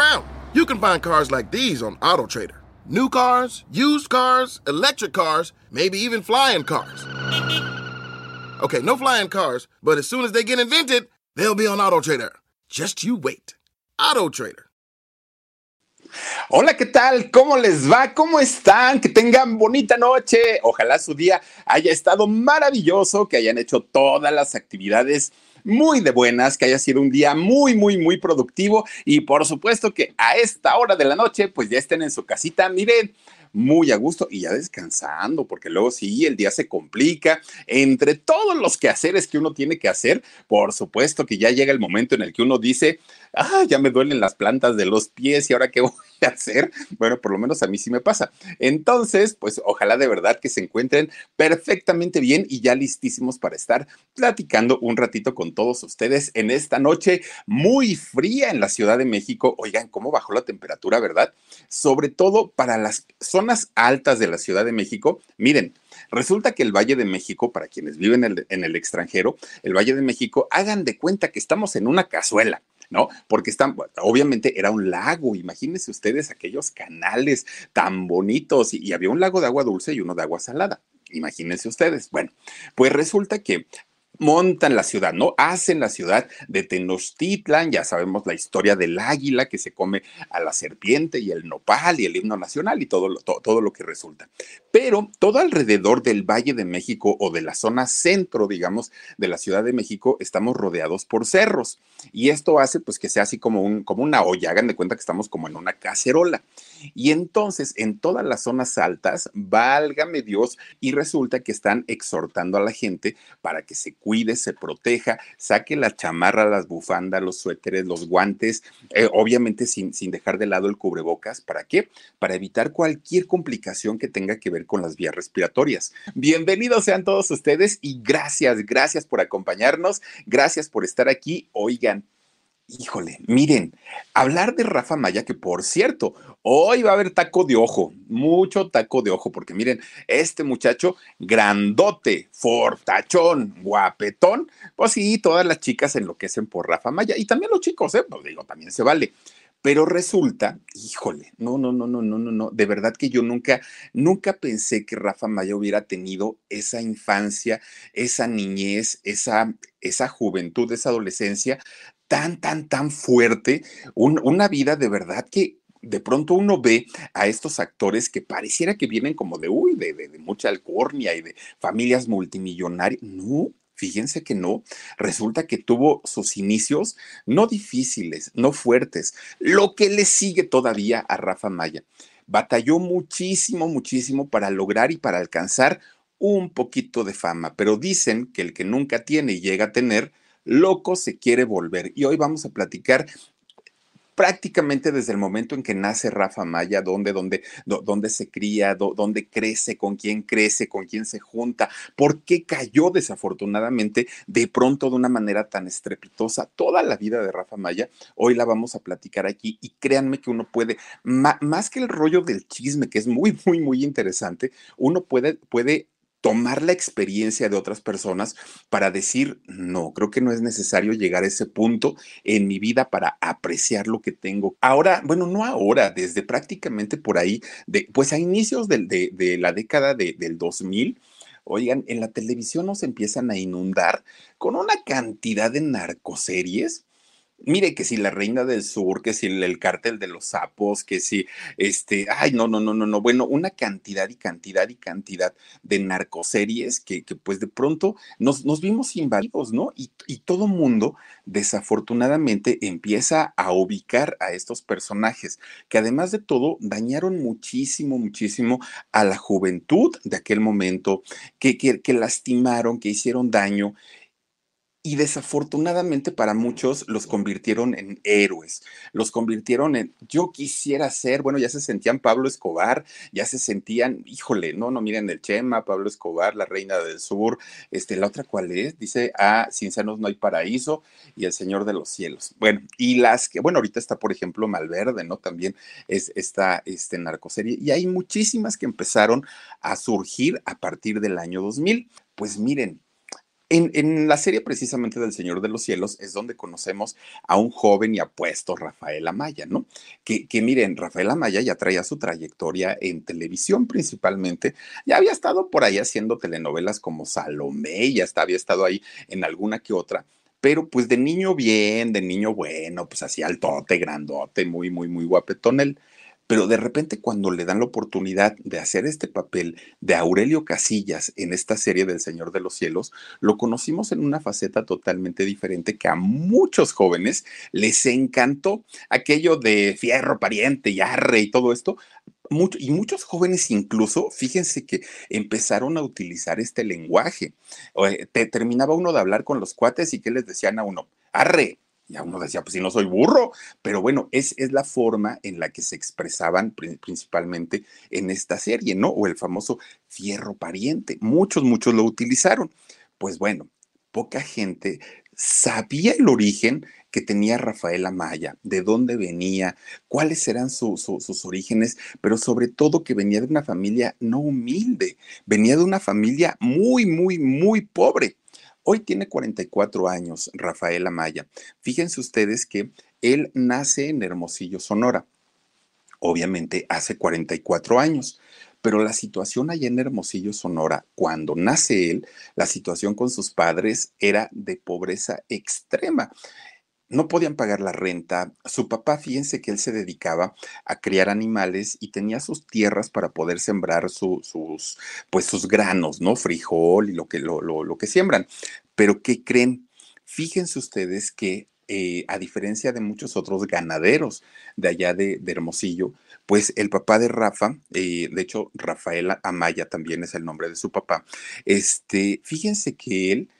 Around. You can find cars like these on AutoTrader. New cars, used cars, electric cars, maybe even flying cars. Okay, no flying cars, but as soon as they get invented, they'll be on AutoTrader. Just you wait. AutoTrader. Hola, ¿qué tal? ¿Cómo les va? ¿Cómo están? Que tengan bonita noche. Ojalá su día haya estado maravilloso, que hayan hecho todas las actividades muy de buenas, que haya sido un día muy, muy, muy productivo y por supuesto que a esta hora de la noche pues ya estén en su casita, miren, muy a gusto y ya descansando, porque luego sí, el día se complica. Entre todos los quehaceres que uno tiene que hacer, por supuesto que ya llega el momento en el que uno dice, ah, ya me duelen las plantas de los pies y ahora qué voy hacer. Bueno, por lo menos a mí sí me pasa. Entonces, pues ojalá de verdad que se encuentren perfectamente bien y ya listísimos para estar platicando un ratito con todos ustedes en esta noche muy fría en la Ciudad de México. Oigan, cómo bajó la temperatura, ¿verdad? Sobre todo para las zonas altas de la Ciudad de México. Miren, Resulta que el Valle de México, para quienes viven en el, extranjero, el Valle de México, hagan de cuenta que estamos en una cazuela. ¿No? Porque están, obviamente era un lago, imagínense ustedes aquellos canales tan bonitos y, y había un lago de agua dulce y uno de agua salada. Imagínense ustedes. Bueno, pues resulta que montan la ciudad, ¿no? Hacen la ciudad de Tenochtitlan, ya sabemos la historia del águila que se come a la serpiente y el nopal y el himno nacional y todo lo, todo, lo que resulta. Pero todo alrededor del Valle de México o de la zona centro, digamos, de la Ciudad de México, estamos rodeados por cerros. Y esto hace pues que sea así como, un, como una olla, hagan de cuenta que estamos como en una cacerola. Y entonces en todas las zonas altas, válgame Dios, y resulta que están exhortando a la gente para que se cuide, se proteja, saque la chamarra, las bufandas, los suéteres, los guantes, eh, obviamente sin, sin dejar de lado el cubrebocas. ¿Para qué? Para evitar cualquier complicación que tenga que ver con las vías respiratorias. Bienvenidos sean todos ustedes y gracias, gracias por acompañarnos, gracias por estar aquí. Oigan, Híjole, miren, hablar de Rafa Maya, que por cierto, hoy va a haber taco de ojo, mucho taco de ojo, porque miren, este muchacho grandote, fortachón, guapetón, pues sí, todas las chicas enloquecen por Rafa Maya y también los chicos, ¿eh? Pues digo, también se vale. Pero resulta, híjole, no, no, no, no, no, no, no, de verdad que yo nunca, nunca pensé que Rafa Maya hubiera tenido esa infancia, esa niñez, esa, esa juventud, esa adolescencia tan, tan, tan fuerte, un, una vida de verdad que de pronto uno ve a estos actores que pareciera que vienen como de, uy, de, de, de mucha alcornia y de familias multimillonarias. No, Fíjense que no, resulta que tuvo sus inicios no difíciles, no fuertes, lo que le sigue todavía a Rafa Maya. Batalló muchísimo, muchísimo para lograr y para alcanzar un poquito de fama, pero dicen que el que nunca tiene y llega a tener, loco se quiere volver. Y hoy vamos a platicar prácticamente desde el momento en que nace Rafa Maya, dónde, dónde, dónde se cría, dónde crece, con quién crece, con quién se junta, por qué cayó desafortunadamente de pronto de una manera tan estrepitosa toda la vida de Rafa Maya. Hoy la vamos a platicar aquí y créanme que uno puede, más que el rollo del chisme, que es muy, muy, muy interesante, uno puede, puede tomar la experiencia de otras personas para decir, no, creo que no es necesario llegar a ese punto en mi vida para apreciar lo que tengo. Ahora, bueno, no ahora, desde prácticamente por ahí, de, pues a inicios de, de, la década del 2000, oigan, en la televisión nos empiezan a inundar con una cantidad de narcoseries Mire que si la Reina del Sur, que si el, el, cártel de los sapos, que si este, ay, no, no, no, no, no, bueno, una cantidad y cantidad y cantidad de narcoseries que, que pues de pronto nos, nos vimos invadidos, ¿no? Y, y todo mundo desafortunadamente empieza a ubicar a estos personajes que además de todo dañaron muchísimo, muchísimo a la juventud de aquel momento, que, que, que lastimaron, que hicieron daño y desafortunadamente para muchos los convirtieron en héroes, los convirtieron en, yo quisiera ser, bueno, ya se sentían Pablo Escobar, ya se sentían, híjole, no, no, miren el Chema, Pablo Escobar, la reina del sur, este, la otra cuál es, dice, ah, sin senos no hay paraíso y el Señor de los cielos. Bueno, y las que, bueno, ahorita está, por ejemplo, Malverde, ¿no? También es esta, este, narcoserie, y hay muchísimas que empezaron a surgir a partir del año 2000. Pues miren, en, la serie precisamente del Señor de los Cielos es donde conocemos a un joven y apuesto Rafael Amaya, ¿no? Que, miren, Rafael Amaya ya traía su trayectoria en televisión principalmente, ya había estado por ahí haciendo telenovelas como Salomé, ya hasta había estado ahí en alguna que otra, pero pues de niño bien, de niño bueno, pues así altote, grandote, muy, muy, muy guapetón él. Pero de repente cuando le dan la oportunidad de hacer este papel de Aurelio Casillas en esta serie del Señor de los Cielos, lo conocimos en una faceta totalmente diferente que a muchos jóvenes les encantó. Aquello de fierro, pariente y arre y todo esto, y muchos jóvenes incluso, fíjense que empezaron a utilizar este lenguaje. Te, terminaba uno de hablar con los cuates y que les decían a uno, arre, ya uno decía, pues si no soy burro, pero bueno, es, es la forma en la que se expresaban principalmente en esta serie, ¿no? O el famoso fierro pariente. Muchos, muchos lo utilizaron. Pues bueno, poca gente sabía el origen que tenía Rafael Amaya, de dónde venía, cuáles eran sus orígenes, pero sobre todo que venía de una familia no humilde, venía de una familia muy, muy, muy pobre. Hoy tiene 44 años Rafael Amaya. Fíjense ustedes que él nace en Hermosillo, Sonora. Obviamente hace 44 años, pero la situación allá en Hermosillo, Sonora, cuando nace él, la situación con sus padres era de pobreza extrema no podían pagar la renta. Su papá, fíjense que él se dedicaba a criar animales y tenía sus tierras para poder sembrar sus, pues sus granos, ¿no? Frijol y lo que, lo, lo, que siembran. Pero ¿qué creen? Fíjense ustedes que eh, a diferencia de muchos otros ganaderos de allá de, Hermosillo, pues el papá de Rafa, eh, de hecho Rafael Amaya también es el nombre de su papá, este, fíjense que él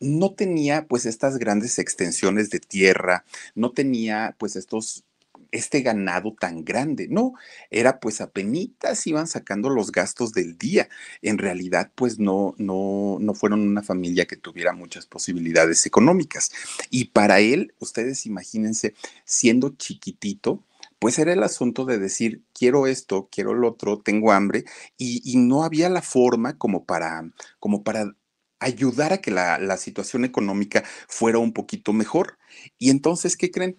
no tenía pues estas grandes extensiones de tierra, no tenía pues estos este ganado tan grande. No, era pues apenas iban sacando los gastos del día. En realidad, pues no, no, no fueron una familia que tuviera muchas posibilidades económicas. Y para él, ustedes imagínense, siendo chiquitito, pues era el asunto de decir, quiero esto, quiero lo otro, tengo hambre, y, y no había la forma como para, como para ayudar a que la, situación económica fuera un poquito mejor. Y entonces, ¿qué creen?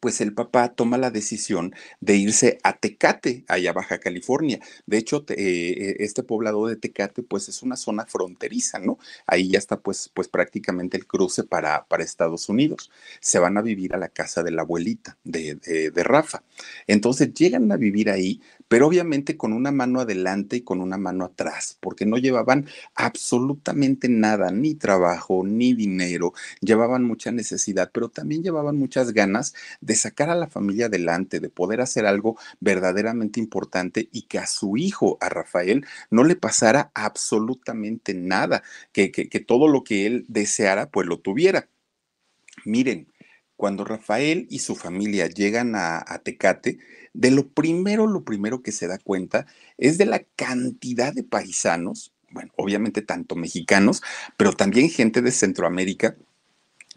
pues el papá toma la decisión de irse a Tecate, allá Baja California. De hecho, eh, este poblado de Tecate, pues es una zona fronteriza, ¿no? Ahí ya está, pues, pues prácticamente el cruce para, para Estados Unidos. Se van a vivir a la casa de la abuelita de, de Rafa. Entonces llegan a vivir ahí, pero obviamente con una mano adelante y con una mano atrás, porque no llevaban absolutamente nada, ni trabajo, ni dinero, llevaban mucha necesidad, pero también llevaban muchas ganas de sacar a la familia adelante, de poder hacer algo verdaderamente importante y que a su hijo, a Rafael, no le pasara absolutamente nada, que, todo lo que él deseara, pues lo tuviera. Miren, cuando Rafael y su familia llegan a, Tecate, de lo primero, lo primero que se da cuenta es de la cantidad de paisanos, bueno, obviamente tanto mexicanos, pero también gente de Centroamérica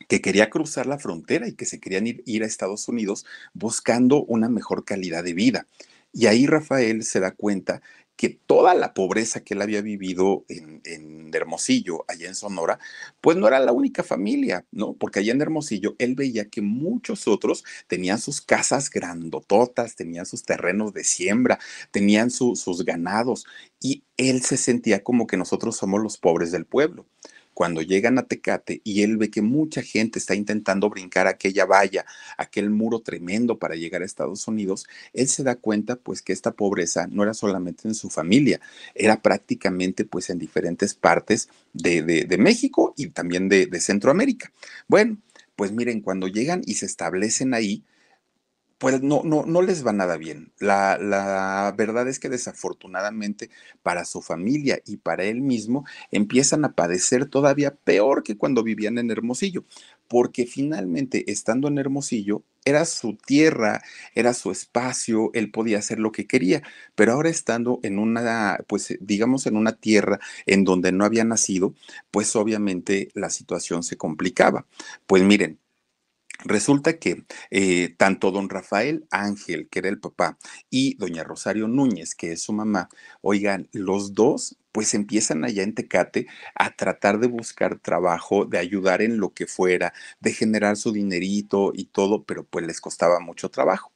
que quería cruzar la frontera y que se querían ir, a Estados Unidos buscando una mejor calidad de vida. Y ahí Rafael se da cuenta que toda la pobreza que él había vivido en, Hermosillo, allá en Sonora, pues no era la única familia, ¿no? Porque allá en Hermosillo él veía que muchos otros tenían sus casas grandototas, tenían sus terrenos de siembra, tenían sus ganados, y él se sentía como que nosotros somos los pobres del pueblo cuando llegan a Tecate y él ve que mucha gente está intentando brincar aquella valla, aquel muro tremendo para llegar a Estados Unidos, él se da cuenta pues que esta pobreza no era solamente en su familia, era prácticamente pues en diferentes partes de, México y también de, de Centroamérica. Bueno, pues miren, cuando llegan y se establecen ahí, pues no, no, no les va nada bien. La, la, verdad es que desafortunadamente para su familia y para él mismo empiezan a padecer todavía peor que cuando vivían en Hermosillo, porque finalmente estando en Hermosillo era su tierra, era su espacio, él podía hacer lo que quería, pero ahora estando en una, pues digamos en una tierra en donde no había nacido, pues obviamente la situación se complicaba. Pues miren, Resulta que eh, tanto don Rafael Ángel, que era el papá, y doña Rosario Núñez, que es su mamá, oigan, los dos pues empiezan allá en Tecate a tratar de buscar trabajo, de ayudar en lo que fuera, de generar su dinerito y todo, pero pues les costaba mucho trabajo.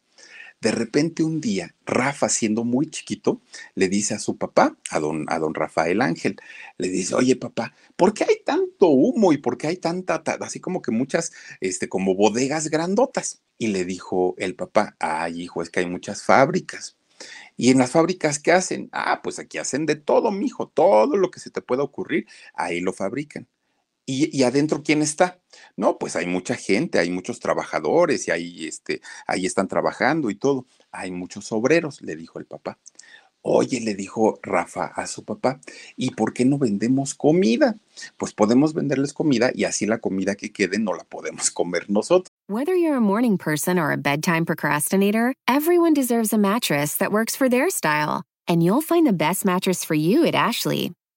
De repente un día, Rafa, siendo muy chiquito, le dice a su papá, a don, a don Rafael Ángel, le dice, oye papá, ¿por qué hay tanto humo y por qué hay tanta, así como que muchas, este, como bodegas grandotas? Y le dijo el papá, ay hijo, es que hay muchas fábricas. ¿Y en las fábricas qué hacen? Ah, pues aquí hacen de todo, mijo, todo lo que se te pueda ocurrir, ahí lo fabrican. ¿Y, adentro quién está? No, pues hay mucha gente, hay muchos trabajadores y ahí, este, ahí están trabajando y todo. Hay muchos obreros, le dijo el papá. Oye, le dijo Rafa a su papá, ¿y por qué no vendemos comida? Pues podemos venderles comida y así la comida que quede no la podemos comer nosotros. Whether you're a morning person or a bedtime procrastinator, everyone deserves a mattress that works for their style. And you'll find the best mattress for you at Ashley.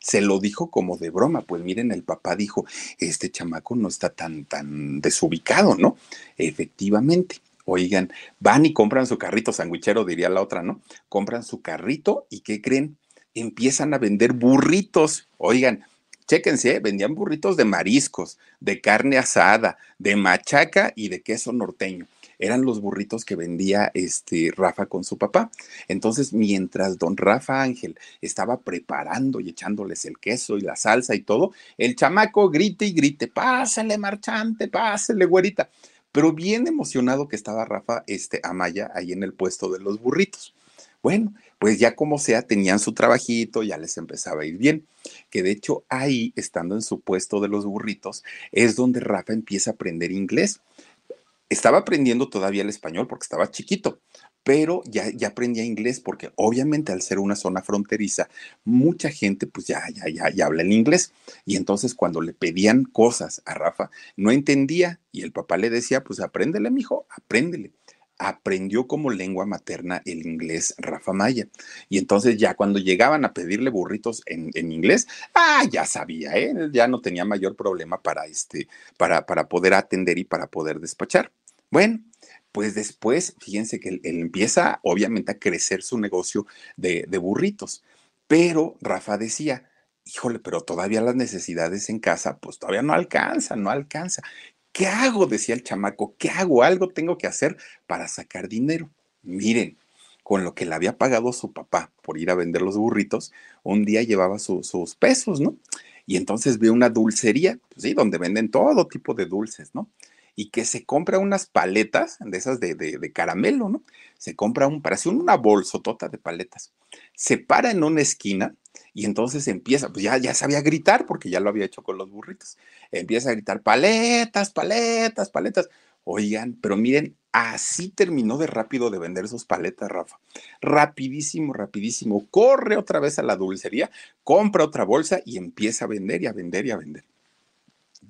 Se lo dijo como de broma. Pues miren, el papá dijo, este chamaco no está tan, tan desubicado, ¿no? Efectivamente. Oigan, van y compran su carrito sandwichero, diría la otra, ¿no? Compran su carrito y ¿qué creen? Empiezan a vender burritos. Oigan, chéquense, ¿eh? vendían burritos de mariscos, de carne asada, de machaca y de queso norteño eran los burritos que vendía este Rafa con su papá. Entonces, mientras don Rafa Ángel estaba preparando y echándoles el queso y la salsa y todo, el chamaco grite y grite, pásale marchante, pásale güerita. Pero bien emocionado que estaba Rafa este, Amaya ahí en el puesto de los burritos. Bueno, pues ya como sea, tenían su trabajito, ya les empezaba a ir bien. Que de hecho ahí, estando en su puesto de los burritos, es donde Rafa empieza a aprender inglés estaba aprendiendo todavía el español porque estaba chiquito, pero ya, ya aprendía inglés porque obviamente al ser una zona fronteriza, mucha gente pues ya, ya, ya, ya habla el inglés. Y entonces cuando le pedían cosas a Rafa, no entendía y el papá le decía, pues apréndele, mijo, apréndele aprendió como lengua materna el inglés Rafa Maya. Y entonces ya cuando llegaban a pedirle burritos en, en inglés, ah, ya sabía, ¿eh? ya no tenía mayor problema para, este, para, para poder atender y para poder despachar. Bueno, pues después, fíjense que él, empieza obviamente a crecer su negocio de, burritos, pero Rafa decía, híjole, pero todavía las necesidades en casa, pues todavía no alcanza, no alcanza. ¿Qué hago? decía el chamaco, ¿qué hago? Algo tengo que hacer para sacar dinero. Miren, con lo que le había pagado su papá por ir a vender los burritos, un día llevaba sus pesos, ¿no? Y entonces ve una dulcería, pues sí, donde venden todo tipo de dulces, ¿no? Y que se compra unas paletas de esas de, de, caramelo, ¿no? Se compra un, parece una bolsotota de paletas. Se para en una esquina y entonces empieza, pues ya, ya sabía gritar porque ya lo había hecho con los burritos. Empieza a gritar paletas, paletas, paletas. Oigan, pero miren, así terminó de rápido de vender sus paletas, Rafa. Rapidísimo, rapidísimo. Corre otra vez a la dulcería, compra otra bolsa y empieza a vender y a vender y a vender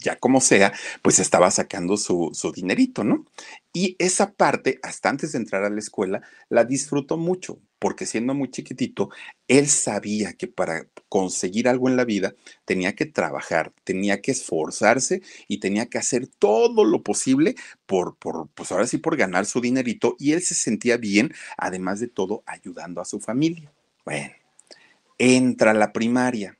ya como sea, pues estaba sacando su, su, dinerito, ¿no? Y esa parte, hasta antes de entrar a la escuela, la disfrutó mucho, porque siendo muy chiquitito, él sabía que para conseguir algo en la vida tenía que trabajar, tenía que esforzarse y tenía que hacer todo lo posible por, por, pues ahora sí, por ganar su dinerito, y él se sentía bien, además de todo, ayudando a su familia. Bueno, entra a la primaria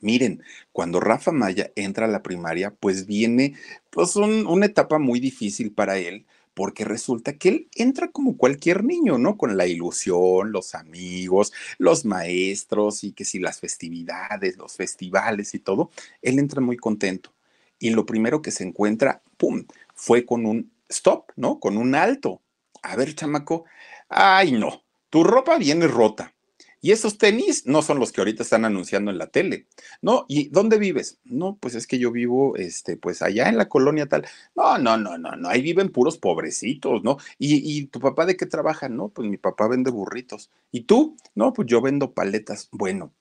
Miren, cuando Rafa Maya entra a la primaria, pues viene pues una etapa muy difícil para él, porque resulta que él entra como cualquier niño, ¿no? Con la ilusión, los amigos, los maestros y que si las festividades, los festivales y todo, él entra muy contento. Y lo primero que se encuentra, ¡pum!, fue con un stop, ¿no? Con un alto. A ver, chamaco, ay no, tu ropa viene rota. Y esos tenis no son los que ahorita están anunciando en la tele. No, ¿y dónde vives? No, pues es que yo vivo, este, pues allá en la colonia tal. No, no, no, no, no, ahí viven puros pobrecitos, ¿no? ¿Y, y tu papá de qué trabaja? No, pues mi papá vende burritos. ¿Y tú? No, pues yo vendo paletas. Bueno,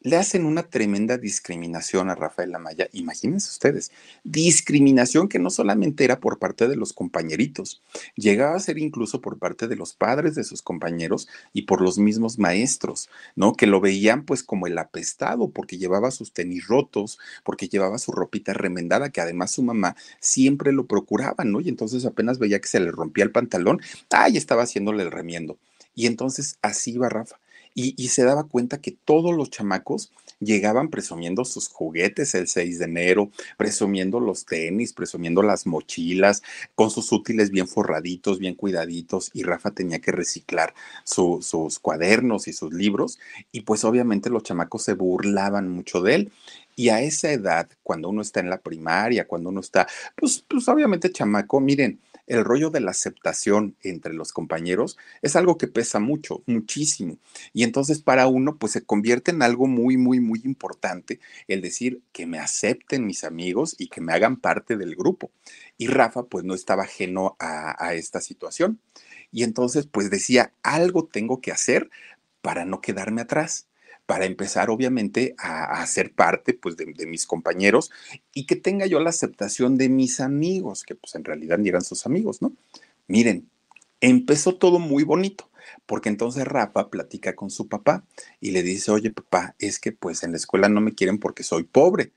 le hacen una tremenda discriminación a Rafael Amaya. Imagínense ustedes, discriminación que no solamente era por parte de los compañeritos, llegaba a ser incluso por parte de los padres de sus compañeros y por los mismos maestros, ¿no? Que lo veían pues como el apestado porque llevaba sus tenis rotos, porque llevaba su ropita remendada, que además su mamá siempre lo procuraba, ¿no? Y entonces apenas veía que se le rompía el pantalón, ay, estaba haciéndole el remiendo. Y entonces así iba Rafa y, se daba cuenta que todos los chamacos llegaban presumiendo sus juguetes el 6 de enero, presumiendo los tenis, presumiendo las mochilas, con sus útiles bien forraditos, bien cuidaditos, y Rafa tenía que reciclar sus cuadernos y sus libros, y pues obviamente los chamacos se burlaban mucho de él. Y a esa edad, cuando uno está en la primaria, cuando uno está, pues, pues obviamente chamaco, miren, el rollo de la aceptación entre los compañeros es algo que pesa mucho, muchísimo. Y entonces para uno, pues se convierte en algo muy, muy, muy importante el decir que me acepten mis amigos y que me hagan parte del grupo. Y Rafa, pues no estaba ajeno a, a esta situación. Y entonces, pues decía, algo tengo que hacer para no quedarme atrás para empezar obviamente a, ser parte pues de, mis compañeros y que tenga yo la aceptación de mis amigos, que pues en realidad ni eran sus amigos, ¿no? Miren, empezó todo muy bonito, porque entonces Rafa platica con su papá y le dice, oye papá, es que pues en la escuela no me quieren porque soy pobre.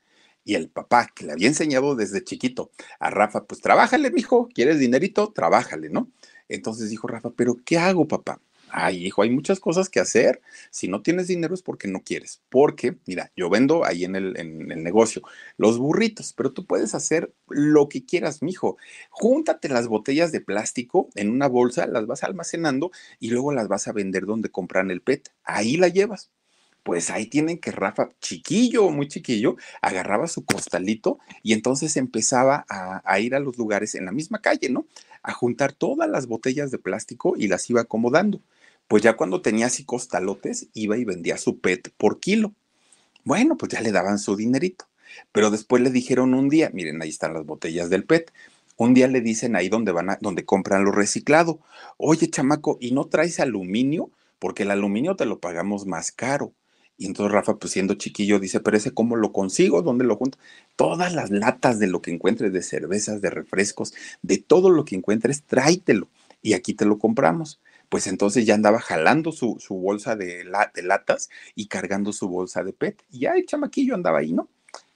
Y el papá, que le había enseñado desde chiquito a Rafa, pues trabájale, mijo, ¿quieres dinerito? Trabájale, ¿no? Entonces dijo Rafa, pero ¿qué hago, papá? Ay, hijo, hay muchas cosas que hacer. Si no tienes dinero es porque no quieres. Porque, mira, yo vendo ahí en el, en el negocio los burritos, pero tú puedes hacer lo que quieras, mijo. Júntate las botellas de plástico en una bolsa, las vas almacenando y luego las vas a vender donde compran el PET. Ahí la llevas pues ahí tienen que Rafa, chiquillo, muy chiquillo, agarraba su costalito y entonces empezaba a, a, ir a los lugares en la misma calle, ¿no? A juntar todas las botellas de plástico y las iba acomodando pues ya cuando tenía así costalotes, iba y vendía su PET por kilo. Bueno, pues ya le daban su dinerito. Pero después le dijeron un día, miren, ahí están las botellas del PET. Un día le dicen ahí donde van a, donde compran lo reciclado. Oye, chamaco, ¿y no traes aluminio? Porque el aluminio te lo pagamos más caro. Y entonces Rafa, pues siendo chiquillo, dice, pero ese cómo lo consigo, ¿dónde lo junto? Todas las latas de lo que encuentres, de cervezas, de refrescos, de todo lo que encuentres, tráitelo. Y aquí te lo compramos pues entonces ya andaba jalando su, bolsa de, latas y cargando su bolsa de PET. Y ya el chamaquillo andaba ahí, ¿no?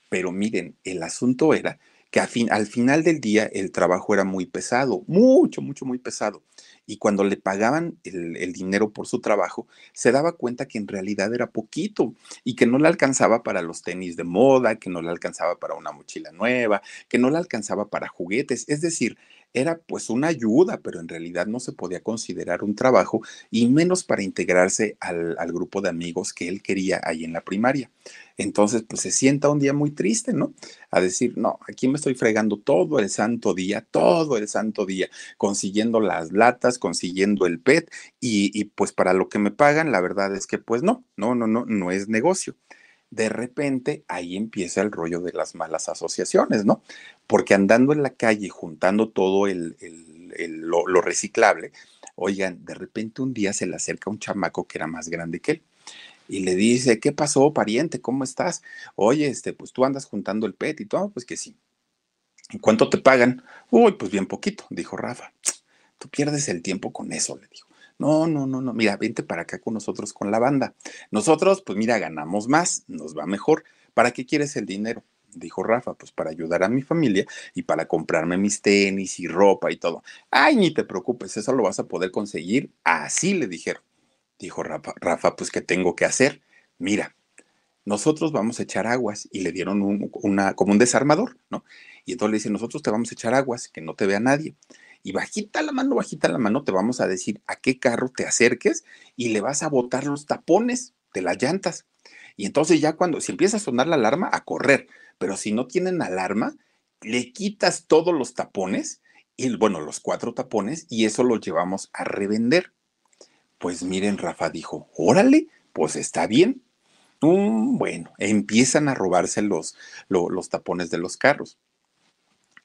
Pero miren, el asunto era que al final del día el trabajo era muy pesado, mucho, mucho, muy pesado. Y cuando le pagaban el, el, dinero por su trabajo, se daba cuenta que en realidad era poquito y que no le alcanzaba para los tenis de moda, que no le alcanzaba para una mochila nueva, que no le alcanzaba para juguetes. Es decir, era pues una ayuda, pero en realidad no se podía considerar un trabajo y menos para integrarse al, grupo de amigos que él quería ahí en la primaria. Entonces, pues se sienta un día muy triste, ¿no? A decir, no, aquí me estoy fregando todo el santo día, todo el santo día, consiguiendo las latas, consiguiendo el PET y, y pues para lo que me pagan, la verdad es que pues no, no, no, no, no es negocio de repente ahí empieza el rollo de las malas asociaciones, ¿no? Porque andando en la calle juntando todo el, lo, reciclable, oigan, de repente un día se le acerca un chamaco que era más grande que él y le dice, ¿qué pasó, pariente? ¿Cómo estás? Oye, este, pues tú andas juntando el PET y todo, pues que sí. ¿Y cuánto te pagan? Uy, pues bien poquito, dijo Rafa. Tú pierdes el tiempo con eso, le dijo. No, no, no, no, mira, vente para acá con nosotros con la banda. Nosotros, pues mira, ganamos más, nos va mejor. ¿Para qué quieres el dinero? Dijo Rafa, pues para ayudar a mi familia y para comprarme mis tenis y ropa y todo. Ay, ni te preocupes, eso lo vas a poder conseguir. Así le dijeron. Dijo Rafa, Rafa pues ¿qué tengo que hacer? Mira, nosotros vamos a echar aguas y le dieron un, una, como un desarmador, ¿no? Y entonces le dice, nosotros te vamos a echar aguas, que no te vea nadie y bajita la mano, bajita la mano, te vamos a decir a qué carro te acerques y le vas a botar los tapones de las llantas. Y entonces ya cuando, si empieza a sonar la alarma, a correr, pero si no tienen alarma, le quitas todos los tapones, y bueno, los cuatro tapones, y eso lo llevamos a revender. Pues miren, Rafa dijo, órale, pues está bien. Mm, bueno, empiezan a robarse los, los tapones de los carros.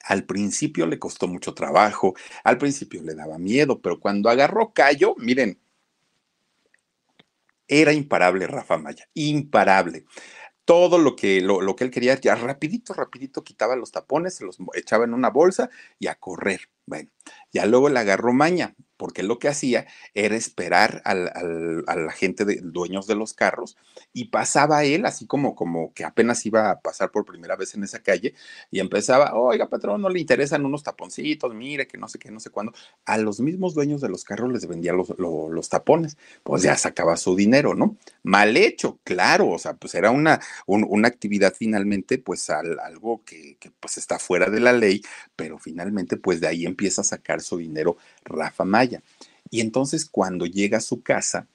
Al principio le costó mucho trabajo, al principio le daba miedo, pero cuando agarró callo, miren, era imparable Rafa Maya, imparable todo lo que, lo, lo, que él quería, ya rapidito, rapidito quitaba los tapones, se los echaba en una bolsa y a correr. Bueno, ya luego le agarró maña, porque lo que hacía era esperar al, a la gente de dueños de los carros y pasaba él así como, como que apenas iba a pasar por primera vez en esa calle y empezaba, oiga patrón, no le interesan unos taponcitos, mire que no sé qué, no sé cuándo. A los mismos dueños de los carros les vendía los, los, tapones, pues ya sacaba su dinero, ¿no? Mal hecho, claro, o sea, pues era una, una actividad finalmente, pues algo que, que pues está fuera de la ley, pero finalmente pues de ahí empieza a sacar su dinero Rafa Maya. Y entonces cuando llega a su casa,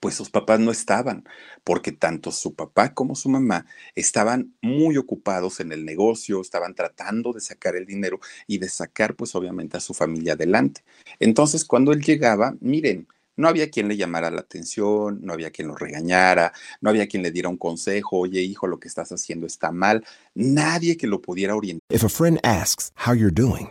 pues sus papás no estaban, porque tanto su papá como su mamá estaban muy ocupados en el negocio, estaban tratando de sacar el dinero y de sacar pues obviamente a su familia adelante. Entonces cuando él llegaba, miren, no había quien le llamara la atención, no había quien lo regañara, no había quien le diera un consejo, oye hijo, lo que estás haciendo está mal, nadie que lo pudiera orientar. If a friend asks how you're doing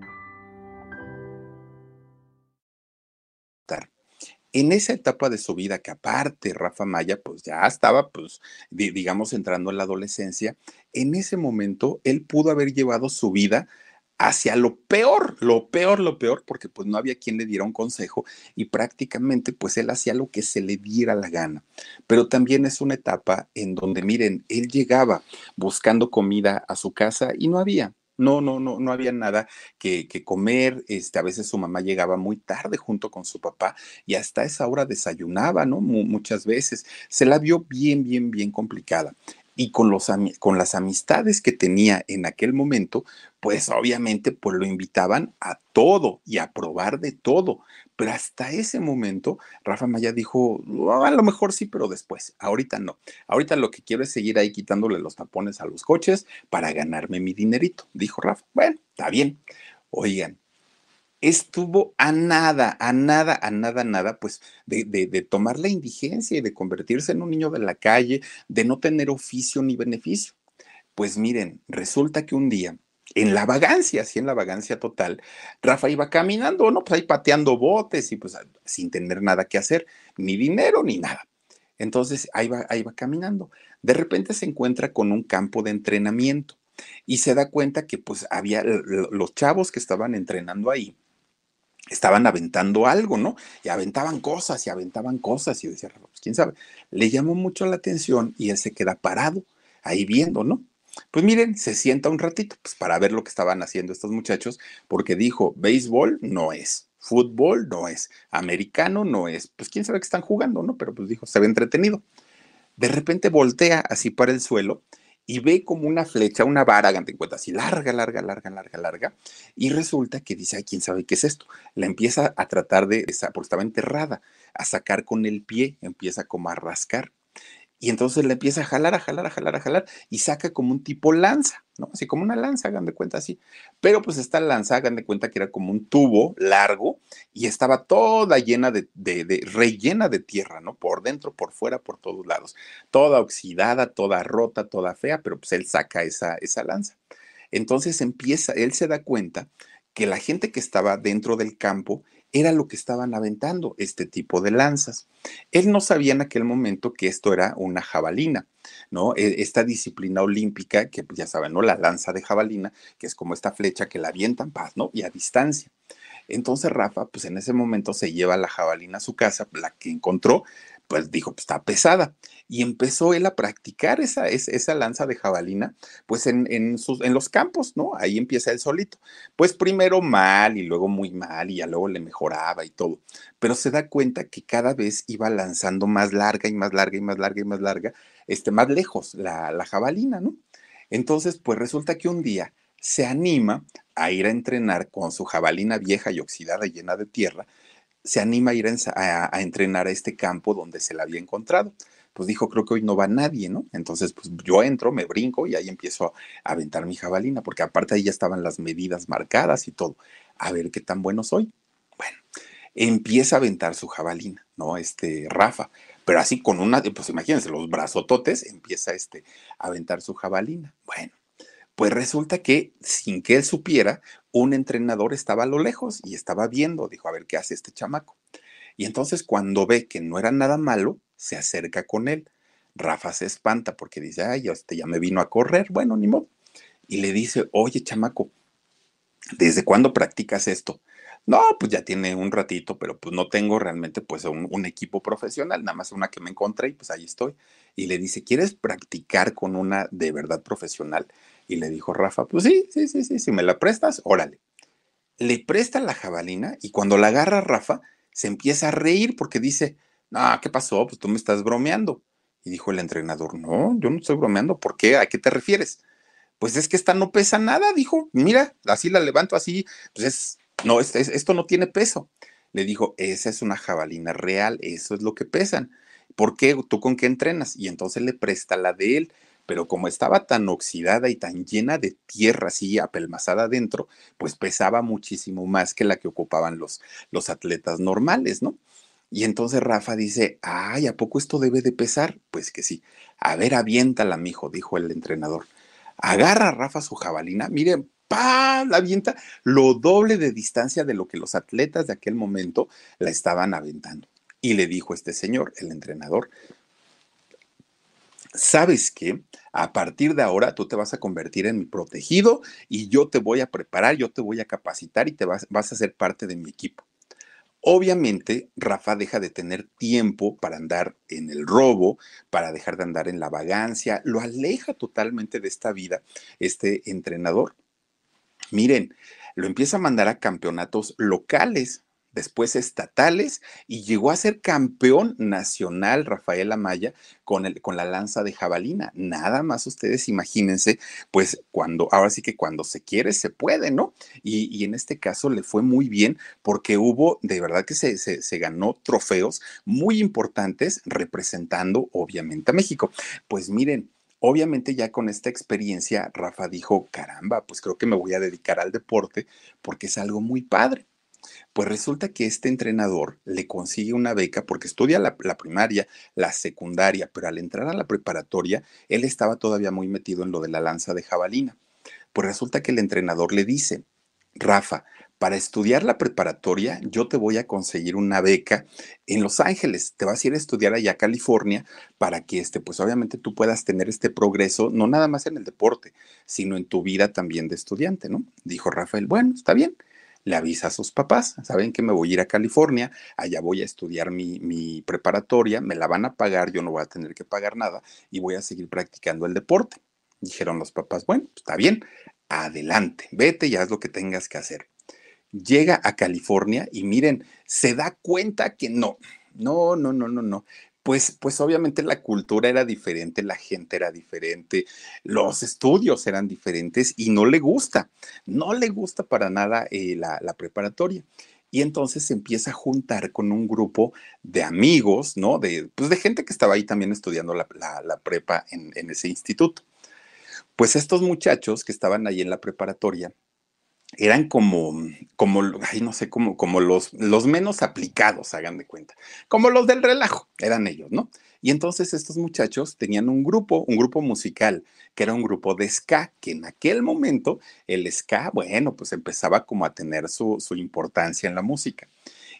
En esa etapa de su vida, que aparte Rafa Maya, pues ya estaba, pues, digamos, entrando en la adolescencia, en ese momento él pudo haber llevado su vida hacia lo peor, lo peor, lo peor, porque pues no había quien le diera un consejo y prácticamente pues él hacía lo que se le diera la gana. Pero también es una etapa en donde, miren, él llegaba buscando comida a su casa y no había, no, no, no, no había nada que, comer. Este, a veces su mamá llegaba muy tarde junto con su papá y hasta esa hora desayunaba, ¿no? muchas veces. Se la vio bien, bien, bien complicada y con, los, con las amistades que tenía en aquel momento, pues obviamente pues lo invitaban a todo y a probar de todo. Pero hasta ese momento, Rafa Maya dijo, oh, a lo mejor sí, pero después, ahorita no. Ahorita lo que quiero es seguir ahí quitándole los tapones a los coches para ganarme mi dinerito, dijo Rafa. Bueno, está bien. Oigan, estuvo a nada, a nada, a nada, nada, pues de, tomar la indigencia y de convertirse en un niño de la calle, de no tener oficio ni beneficio. Pues miren, resulta que un día, en la vagancia, así en la vagancia total, Rafa iba caminando, ¿no? Pues ahí pateando botes y pues sin tener nada que hacer, ni dinero ni nada. Entonces ahí va, ahí va caminando. De repente se encuentra con un campo de entrenamiento y se da cuenta que pues había los chavos que estaban entrenando ahí estaban aventando algo, ¿no? Y aventaban cosas y aventaban cosas y decía, pues quién sabe, le llamó mucho la atención y él se queda parado ahí viendo, ¿no? Pues miren, se sienta un ratito pues para ver lo que estaban haciendo estos muchachos, porque dijo, béisbol no es, fútbol no es, americano no es, pues quién sabe qué están jugando, ¿no? Pero pues dijo, se ve entretenido. De repente voltea así para el suelo y ve como una flecha, una vara, hagan de cuenta, así larga, larga, larga, larga, larga, y resulta que dice, ay, quién sabe qué es esto. La empieza a tratar de, porque estaba enterrada, a sacar con el pie, empieza como a rascar. Y entonces le empieza a jalar, a jalar, a jalar, a jalar y saca como un tipo lanza, ¿no? Así como una lanza, hagan de cuenta así. Pero pues esta lanza, hagan de cuenta que era como un tubo largo y estaba toda llena de, de, rellena de tierra, ¿no? Por dentro, por fuera, por todos lados. Toda oxidada, toda rota, toda fea, pero pues él saca esa, esa lanza. Entonces empieza, él se da cuenta que la gente que estaba dentro del campo era lo que estaban aventando, este tipo de lanzas. Él no sabía en aquel momento que esto era una jabalina, ¿no? E, esta disciplina olímpica, que pues, ya saben, ¿no? La lanza de jabalina, que es como esta flecha que la avientan, paz, ¿no? Y a distancia. Entonces Rafa, pues en ese momento se lleva la jabalina a su casa, la que encontró, pues dijo, pues está pesada. Y empezó él a practicar esa, esa, lanza de jabalina, pues en, en, sus, en los campos, ¿no? Ahí empieza él solito. Pues primero mal y luego muy mal y ya luego le mejoraba y todo. Pero se da cuenta que cada vez iba lanzando más larga y más larga y más larga y más larga, este, más lejos la, la jabalina, ¿no? Entonces, pues resulta que un día se anima a ir a entrenar con su jabalina vieja y oxidada y llena de tierra, se anima a ir a, entrenar a este campo donde se la había encontrado. Pues dijo, creo que hoy no va nadie, ¿no? Entonces, pues yo entro, me brinco y ahí empiezo a aventar mi jabalina, porque aparte ahí ya estaban las medidas marcadas y todo. A ver qué tan bueno soy. Bueno, empieza a aventar su jabalina, ¿no? Este Rafa, pero así con una, pues imagínense, los brazototes, empieza este, a aventar su jabalina. Bueno, pues resulta que sin que él supiera, un entrenador estaba a lo lejos y estaba viendo, dijo, a ver qué hace este chamaco. Y entonces cuando ve que no era nada malo, se acerca con él. Rafa se espanta porque dice, ay, este ya me vino a correr, bueno, ni modo. Y le dice, oye, chamaco, ¿desde cuándo practicas esto? No, pues ya tiene un ratito, pero pues no tengo realmente pues un, un, equipo profesional, nada más una que me encontré y pues ahí estoy. Y le dice, ¿quieres practicar con una de verdad profesional? Y le dijo Rafa, pues sí, sí, sí, sí, si me la prestas, órale. Le presta la jabalina y cuando la agarra Rafa, se empieza a reír porque dice, no, ¿qué pasó? Pues tú me estás bromeando. Y dijo el entrenador, no, yo no estoy bromeando, ¿por qué? ¿A qué te refieres? Pues es que esta no pesa nada, dijo, mira, así la levanto así, pues es, no, esto no tiene peso. Le dijo, esa es una jabalina real, eso es lo que pesan. ¿Por qué? ¿Tú con qué entrenas? Y entonces le presta la de él pero como estaba tan oxidada y tan llena de tierra así apelmazada adentro, pues pesaba muchísimo más que la que ocupaban los, los atletas normales, ¿no? Y entonces Rafa dice, ay, ¿a poco esto debe de pesar? Pues que sí. A ver, aviéntala, mijo, dijo el entrenador. Agarra a Rafa su jabalina, miren, ¡pa! La avienta lo doble de distancia de lo que los atletas de aquel momento la estaban aventando. Y le dijo este señor, el entrenador, ¿sabes qué? A partir de ahora tú te vas a convertir en mi protegido y yo te voy a preparar, yo te voy a capacitar y te vas, a ser parte de mi equipo. Obviamente, Rafa deja de tener tiempo para andar en el robo, para dejar de andar en la vagancia, lo aleja totalmente de esta vida este entrenador. Miren, lo empieza a mandar a campeonatos locales, después estatales y llegó a ser campeón nacional Rafael Amaya con, el, con la lanza de jabalina. Nada más ustedes imagínense, pues cuando, ahora sí que cuando se quiere, se puede, ¿no? Y, en este caso le fue muy bien porque hubo, de verdad que se, se, se ganó trofeos muy importantes representando obviamente a México. Pues miren, Obviamente ya con esta experiencia, Rafa dijo, caramba, pues creo que me voy a dedicar al deporte porque es algo muy padre. Pues resulta que este entrenador le consigue una beca porque estudia la, primaria, la secundaria, pero al entrar a la preparatoria, él estaba todavía muy metido en lo de la lanza de jabalina. Pues resulta que el entrenador le dice, Rafa, para estudiar la preparatoria, yo te voy a conseguir una beca en Los Ángeles. Te vas a ir a estudiar allá a California para que, este, pues obviamente tú puedas tener este progreso, no nada más en el deporte, sino en tu vida también de estudiante, ¿no? Dijo Rafael, bueno, está bien le avisa a sus papás, saben que me voy a ir a California, allá voy a estudiar mi, preparatoria, me la van a pagar, yo no voy a tener que pagar nada y voy a seguir practicando el deporte. Dijeron los papás, bueno, está bien, adelante, vete y haz lo que tengas que hacer. Llega a California y miren, se da cuenta que no, no, no, no, no, no. Pues, pues obviamente la cultura era diferente, la gente era diferente, los estudios eran diferentes y no le gusta, no le gusta para nada eh, la, preparatoria. Y entonces se empieza a juntar con un grupo de amigos, ¿no? De, pues de gente que estaba ahí también estudiando la, prepa en, en ese instituto. Pues estos muchachos que estaban ahí en la preparatoria, eran como, como, ay, no sé, como, como los, los menos aplicados, hagan de cuenta, como los del relajo, eran ellos, ¿no? Y entonces estos muchachos tenían un grupo, un grupo musical, que era un grupo de ska, que en aquel momento el ska, bueno, pues empezaba como a tener su, su importancia en la música.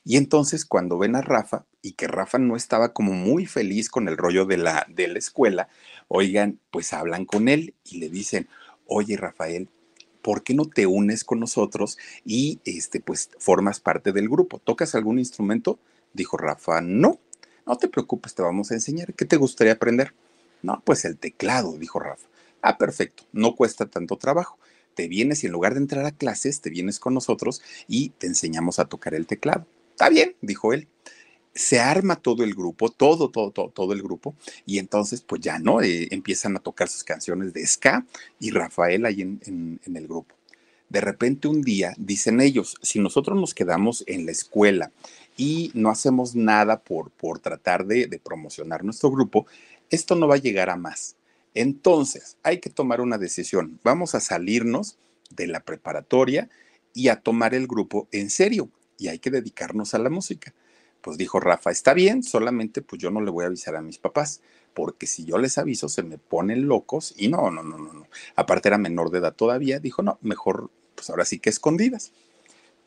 Y entonces cuando ven a Rafa y que Rafa no estaba como muy feliz con el rollo de la, de la escuela, oigan, pues hablan con él y le dicen, oye Rafael, ¿por qué no te unes con nosotros y este, pues formas parte del grupo? ¿Tocas algún instrumento? Dijo Rafa, no, no te preocupes, te vamos a enseñar. ¿Qué te gustaría aprender? No, pues el teclado, dijo Rafa. Ah, perfecto, no cuesta tanto trabajo. Te vienes y en lugar de entrar a clases, te vienes con nosotros y te enseñamos a tocar el teclado. Está bien, dijo él se arma todo el grupo, todo, todo, todo, todo el grupo, y entonces pues ya, ¿no? Eh, empiezan a tocar sus canciones de ska y Rafael ahí en, el grupo. De repente un día dicen ellos, si nosotros nos quedamos en la escuela y no hacemos nada por, por tratar de, de promocionar nuestro grupo, esto no va a llegar a más. Entonces, hay que tomar una decisión. Vamos a salirnos de la preparatoria y a tomar el grupo en serio y hay que dedicarnos a la música. Pues dijo Rafa, está bien, solamente pues yo no le voy a avisar a mis papás, porque si yo les aviso se me ponen locos y no, no, no, no, no. Aparte era menor de edad todavía, dijo, no, mejor pues ahora sí que escondidas.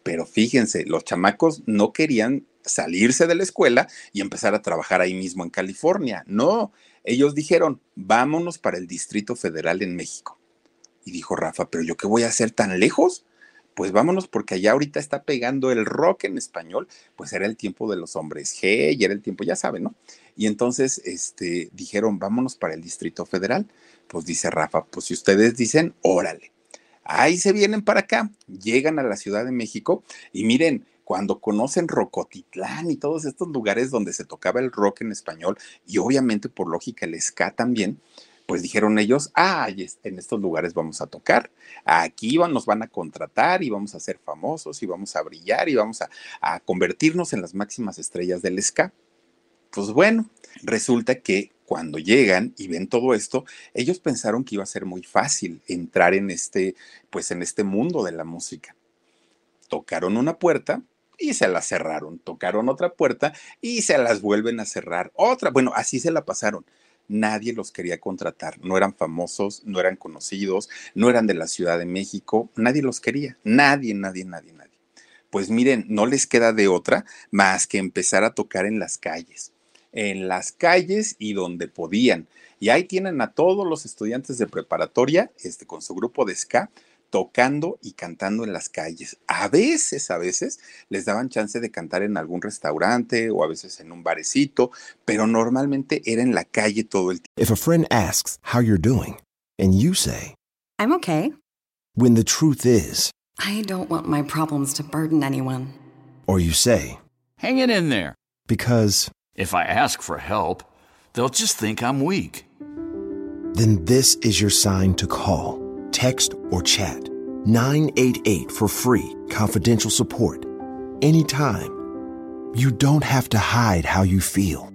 Pero fíjense, los chamacos no querían salirse de la escuela y empezar a trabajar ahí mismo en California. No, ellos dijeron, vámonos para el Distrito Federal en México. Y dijo Rafa, pero yo qué voy a hacer tan lejos? Pues vámonos porque allá ahorita está pegando el rock en español, pues era el tiempo de los hombres G y era el tiempo, ya saben, ¿no? Y entonces este, dijeron, vámonos para el Distrito Federal. Pues dice Rafa, pues si ustedes dicen, órale. Ahí se vienen para acá, llegan a la Ciudad de México y miren, cuando conocen Rocotitlán y todos estos lugares donde se tocaba el rock en español y obviamente por lógica el ska también, pues dijeron ellos, ah, en estos lugares vamos a tocar, aquí nos van a contratar y vamos a ser famosos y vamos a brillar y vamos a, a convertirnos en las máximas estrellas del ska. Pues bueno, resulta que cuando llegan y ven todo esto, ellos pensaron que iba a ser muy fácil entrar en este, pues en este mundo de la música. Tocaron una puerta y se la cerraron, tocaron otra puerta y se las vuelven a cerrar. Otra, bueno, así se la pasaron nadie los quería contratar. No eran famosos, no eran conocidos, no eran de la Ciudad de México, nadie los quería. Nadie, nadie, nadie, nadie. Pues miren, no les queda de otra más que empezar a tocar en las calles. En las calles y donde podían. Y ahí tienen a todos los estudiantes de preparatoria, este, con su grupo de ska, tocando y cantando en las calles. A veces, a veces les daban chance de cantar en algún restaurante o a veces en un barecito, pero normalmente era en la calle todo el tiempo. If a friend asks how you're doing and you say, I'm okay. When the truth is, I don't want my problems to burden anyone. Or you say, Hang it in there. Because if I ask for help, they'll just think I'm weak. Then this is your sign to call text, or chat 988 for free, confidential support. Anytime. You don't have to hide how you feel.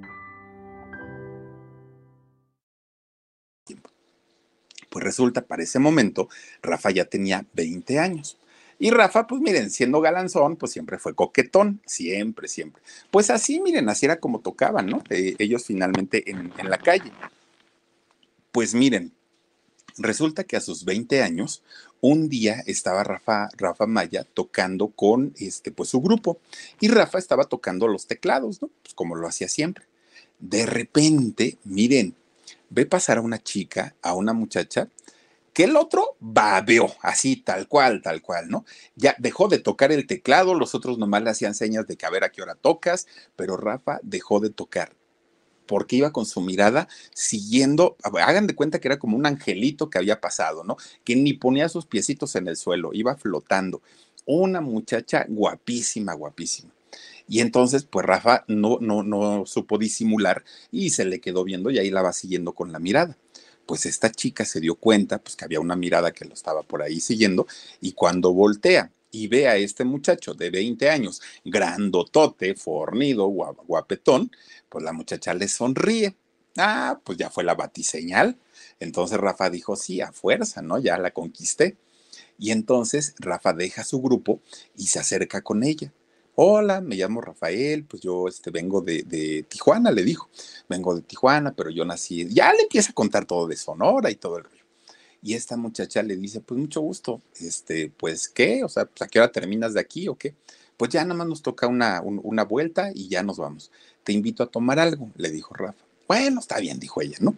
Pues resulta, para ese momento, Rafa ya tenía 20 años. Y Rafa, pues miren, siendo galanzón, pues siempre fue coquetón, siempre, siempre. Pues así, miren, así era como tocaban, ¿no? Eh, ellos finalmente en, en la calle. Pues miren, Resulta que a sus 20 años, un día estaba Rafa, Rafa Maya tocando con este, pues, su grupo y Rafa estaba tocando los teclados, ¿no? Pues como lo hacía siempre. De repente, miren, ve pasar a una chica, a una muchacha, que el otro babeó, así, tal cual, tal cual, ¿no? Ya dejó de tocar el teclado, los otros nomás le hacían señas de que a ver a qué hora tocas, pero Rafa dejó de tocar porque iba con su mirada siguiendo, hagan de cuenta que era como un angelito que había pasado, ¿no? Que ni ponía sus piecitos en el suelo, iba flotando. Una muchacha guapísima, guapísima. Y entonces, pues Rafa no, no, no supo disimular y se le quedó viendo y ahí la va siguiendo con la mirada. Pues esta chica se dio cuenta, pues que había una mirada que lo estaba por ahí siguiendo y cuando voltea y ve a este muchacho de 20 años, grandotote, fornido, guapetón, pues la muchacha le sonríe. Ah, pues ya fue la batiseñal. Entonces Rafa dijo, sí, a fuerza, ¿no? Ya la conquisté. Y entonces Rafa deja su grupo y se acerca con ella. Hola, me llamo Rafael, pues yo este, vengo de, de, Tijuana, le dijo. Vengo de Tijuana, pero yo nací. Ya le empieza a contar todo de Sonora y todo el rollo. Y esta muchacha le dice, pues mucho gusto, este, pues qué, o sea, pues, a qué hora terminas de aquí o qué. Pues ya nada más nos toca una, una vuelta y ya nos vamos. Te invito a tomar algo, le dijo Rafa. Bueno, está bien, dijo ella, ¿no?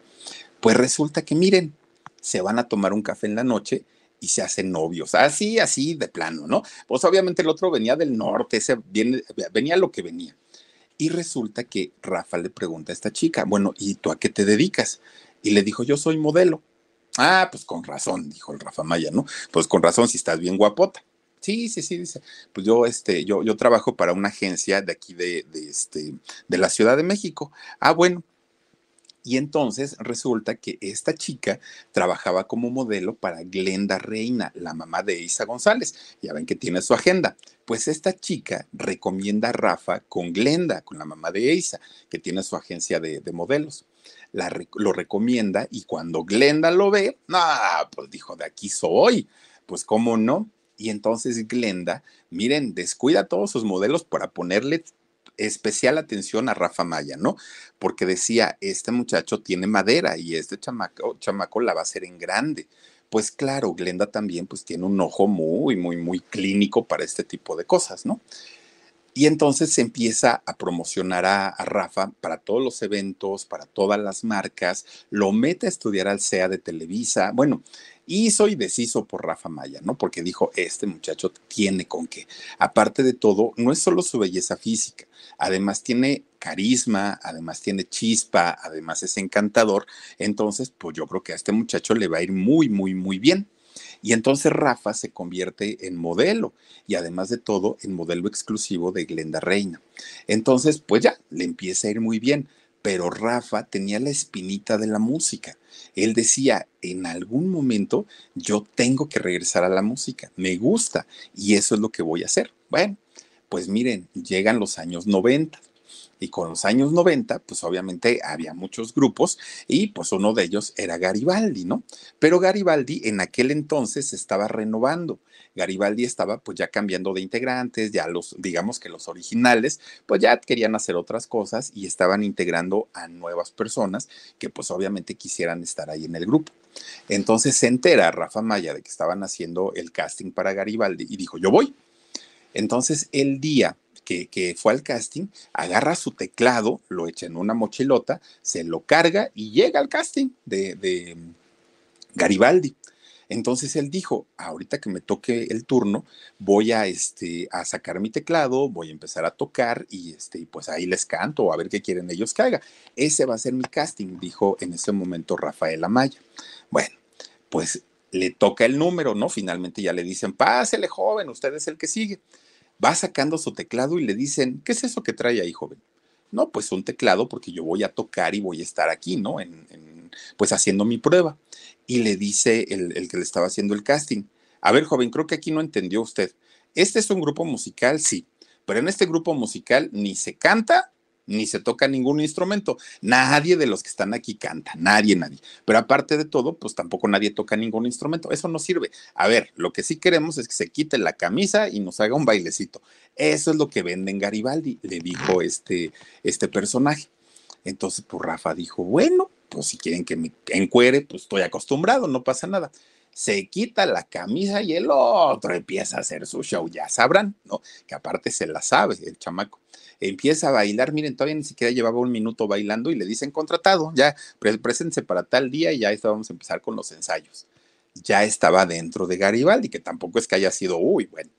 Pues resulta que miren, se van a tomar un café en la noche y se hacen novios, así, así de plano, ¿no? Pues obviamente el otro venía del norte, ese viene, venía lo que venía. Y resulta que Rafa le pregunta a esta chica, bueno, ¿y tú a qué te dedicas? Y le dijo, yo soy modelo. Ah, pues con razón, dijo el Rafa Maya, ¿no? Pues con razón, si estás bien guapota. Sí, sí, sí, dice. Pues yo, este, yo, yo trabajo para una agencia de aquí de, de, este, de la Ciudad de México. Ah, bueno, y entonces resulta que esta chica trabajaba como modelo para Glenda Reina, la mamá de Isa González. Ya ven que tiene su agenda. Pues esta chica recomienda a Rafa con Glenda, con la mamá de Isa, que tiene su agencia de, modelos. La, lo recomienda y cuando Glenda lo ve, ah, pues dijo, de aquí soy. Pues cómo no. Y entonces Glenda, miren, descuida todos sus modelos para ponerle especial atención a Rafa Maya, ¿no? Porque decía, este muchacho tiene madera y este chamaco, chamaco la va a hacer en grande. Pues claro, Glenda también pues tiene un ojo muy, muy, muy clínico para este tipo de cosas, ¿no? Y entonces se empieza a promocionar a, a, Rafa para todos los eventos, para todas las marcas, lo mete a estudiar al CEA de Televisa. Bueno, hizo y deshizo por Rafa Maya, ¿no? Porque dijo, este muchacho tiene con qué. Aparte de todo, no es solo su belleza física, además tiene carisma, además tiene chispa, además es encantador. Entonces, pues yo creo que a este muchacho le va a ir muy, muy, muy bien. Y entonces Rafa se convierte en modelo y además de todo en modelo exclusivo de Glenda Reina. Entonces, pues ya, le empieza a ir muy bien pero Rafa tenía la espinita de la música. Él decía, en algún momento yo tengo que regresar a la música, me gusta y eso es lo que voy a hacer. Bueno, pues miren, llegan los años 90 y con los años 90, pues obviamente había muchos grupos y pues uno de ellos era Garibaldi, ¿no? Pero Garibaldi en aquel entonces estaba renovando. Garibaldi estaba pues ya cambiando de integrantes, ya los, digamos que los originales, pues ya querían hacer otras cosas y estaban integrando a nuevas personas que pues obviamente quisieran estar ahí en el grupo. Entonces se entera Rafa Maya de que estaban haciendo el casting para Garibaldi y dijo, yo voy. Entonces el día que, fue al casting, agarra su teclado, lo echa en una mochilota, se lo carga y llega al casting de, Garibaldi. Entonces él dijo, ahorita que me toque el turno, voy a, este, a sacar mi teclado, voy a empezar a tocar y, este, pues ahí les canto a ver qué quieren ellos que haga. Ese va a ser mi casting, dijo en ese momento Rafael Amaya. Bueno, pues le toca el número, ¿no? Finalmente ya le dicen, pásele joven, usted es el que sigue va sacando su teclado y le dicen, ¿qué es eso que trae ahí, joven? No, pues un teclado porque yo voy a tocar y voy a estar aquí, ¿no? En, pues haciendo mi prueba. Y le dice el, el que le estaba haciendo el casting, a ver, joven, creo que aquí no entendió usted. Este es un grupo musical, sí, pero en este grupo musical ni se canta ni se toca ningún instrumento. Nadie de los que están aquí canta, nadie, nadie. Pero aparte de todo, pues tampoco nadie toca ningún instrumento. Eso no sirve. A ver, lo que sí queremos es que se quite la camisa y nos haga un bailecito. Eso es lo que venden Garibaldi, le dijo este, este personaje. Entonces, pues Rafa dijo, bueno, pues si quieren que me encuere, pues estoy acostumbrado, no pasa nada se quita la camisa y el otro empieza a hacer su show, ya sabrán, ¿no? Que aparte se la sabe el chamaco empieza a bailar, miren, todavía ni siquiera llevaba un minuto bailando y le dicen contratado, ya, preséntense para tal día y ya vamos a empezar con los ensayos. Ya estaba dentro de Garibaldi, que tampoco es que haya sido, uy, bueno,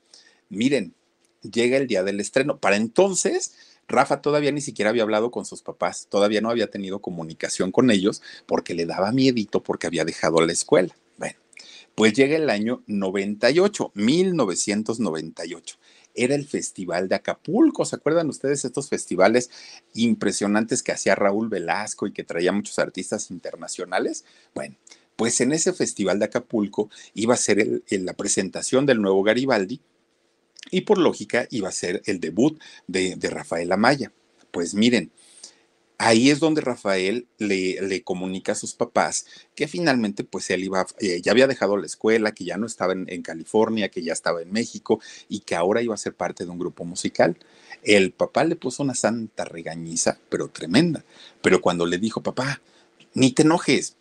miren, llega el día del estreno. Para entonces, Rafa todavía ni siquiera había hablado con sus papás, todavía no había tenido comunicación con ellos porque le daba miedito porque había dejado la escuela. Pues llega el año 98, 1998 era el Festival de Acapulco. ¿Se acuerdan ustedes estos festivales impresionantes que hacía Raúl Velasco y que traía muchos artistas internacionales? Bueno, pues en ese Festival de Acapulco iba a ser la presentación del nuevo Garibaldi y por lógica iba a ser el debut de, de Rafael Amaya. Pues miren, ahí es donde Rafael le, comunica a sus papás que finalmente pues él iba, eh, ya había dejado la escuela, que ya no estaba en, California, que ya estaba en México y que ahora iba a ser parte de un grupo musical. El papá le puso una santa regañiza, pero tremenda. Pero cuando le dijo, papá, ni te enojes,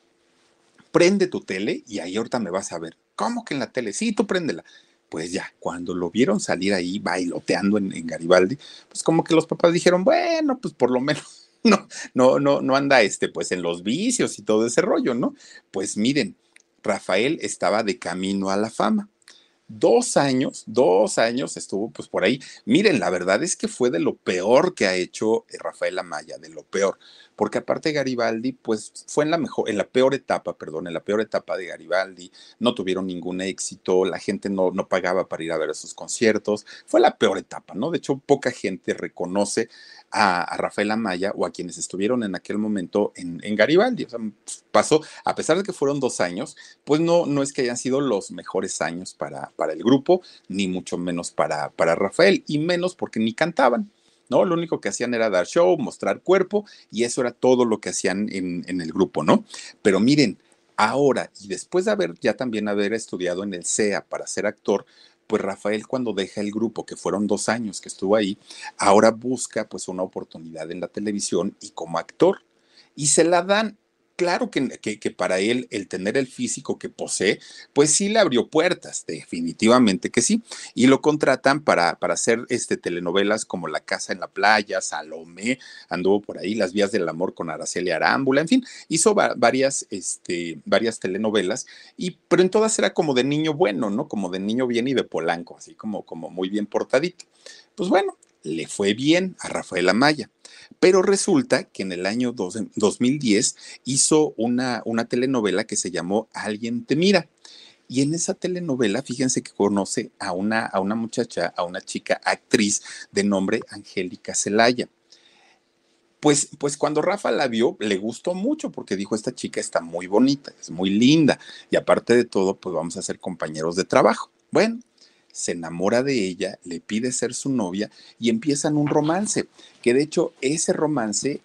prende tu tele y ahí ahorita me vas a ver. ¿Cómo que en la tele? Sí, tú préndela pues ya, cuando lo vieron salir ahí bailoteando en, Garibaldi, pues como que los papás dijeron, bueno, pues por lo menos no, no, no, no anda este, pues en los vicios y todo ese rollo, ¿no? Pues miren, Rafael estaba de camino a la fama. Dos años, dos años estuvo pues por ahí. Miren, la verdad es que fue de lo peor que ha hecho eh, Rafael Amaya, de lo peor, porque aparte Garibaldi pues fue en la mejor, en la peor etapa, perdón, en la peor etapa de Garibaldi, no tuvieron ningún éxito, la gente no, no pagaba para ir a ver esos conciertos, fue la peor etapa, ¿no? De hecho, poca gente reconoce a, Rafael Amaya o a quienes estuvieron en aquel momento en, Garibaldi. O sea, pasó, a pesar de que fueron dos años, pues no, no es que hayan sido los mejores años para, para el grupo, ni mucho menos para, para Rafael, y menos porque ni cantaban. ¿No? Lo único que hacían era dar show, mostrar cuerpo, y eso era todo lo que hacían en, el grupo, ¿no? Pero miren, ahora, y después de haber ya también haber estudiado en el CEA para ser actor, pues Rafael cuando deja el grupo, que fueron dos años que estuvo ahí, ahora busca pues una oportunidad en la televisión y como actor. Y se la dan claro que, que, para él el tener el físico que posee, pues sí le abrió puertas, definitivamente que sí. Y lo contratan para, para hacer este, telenovelas como La Casa en la Playa, Salomé, anduvo por ahí, Las Vías del Amor con Araceli Arámbula, en fin, hizo varias, este, varias telenovelas, y, pero en todas era como de niño bueno, ¿no? Como de niño bien y de polanco, así como, como muy bien portadito. Pues bueno, le fue bien a Rafael Amaya. Pero resulta que en el año 2010 hizo una, una telenovela que se llamó Alguien te mira. Y en esa telenovela, fíjense que conoce a una, a una muchacha, a una chica actriz de nombre Angélica Celaya. Pues, pues cuando Rafa la vio, le gustó mucho porque dijo, esta chica está muy bonita, es muy linda y aparte de todo, pues vamos a ser compañeros de trabajo. Bueno, se enamora de ella, le pide ser su novia y empiezan un romance, que de hecho ese romance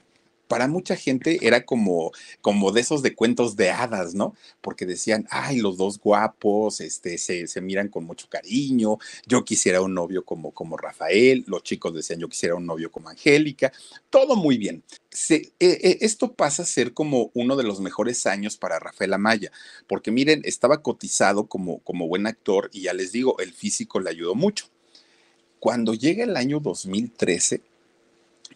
para mucha gente era como, como de esos de cuentos de hadas, ¿no? Porque decían, ay, los dos guapos, este, se, se, miran con mucho cariño, yo quisiera un novio como, como Rafael, los chicos decían, yo quisiera un novio como Angélica, todo muy bien. Se, eh, eh, esto pasa a ser como uno de los mejores años para Rafael Amaya, porque miren, estaba cotizado como, como buen actor y ya les digo, el físico le ayudó mucho. Cuando llega el año 2013,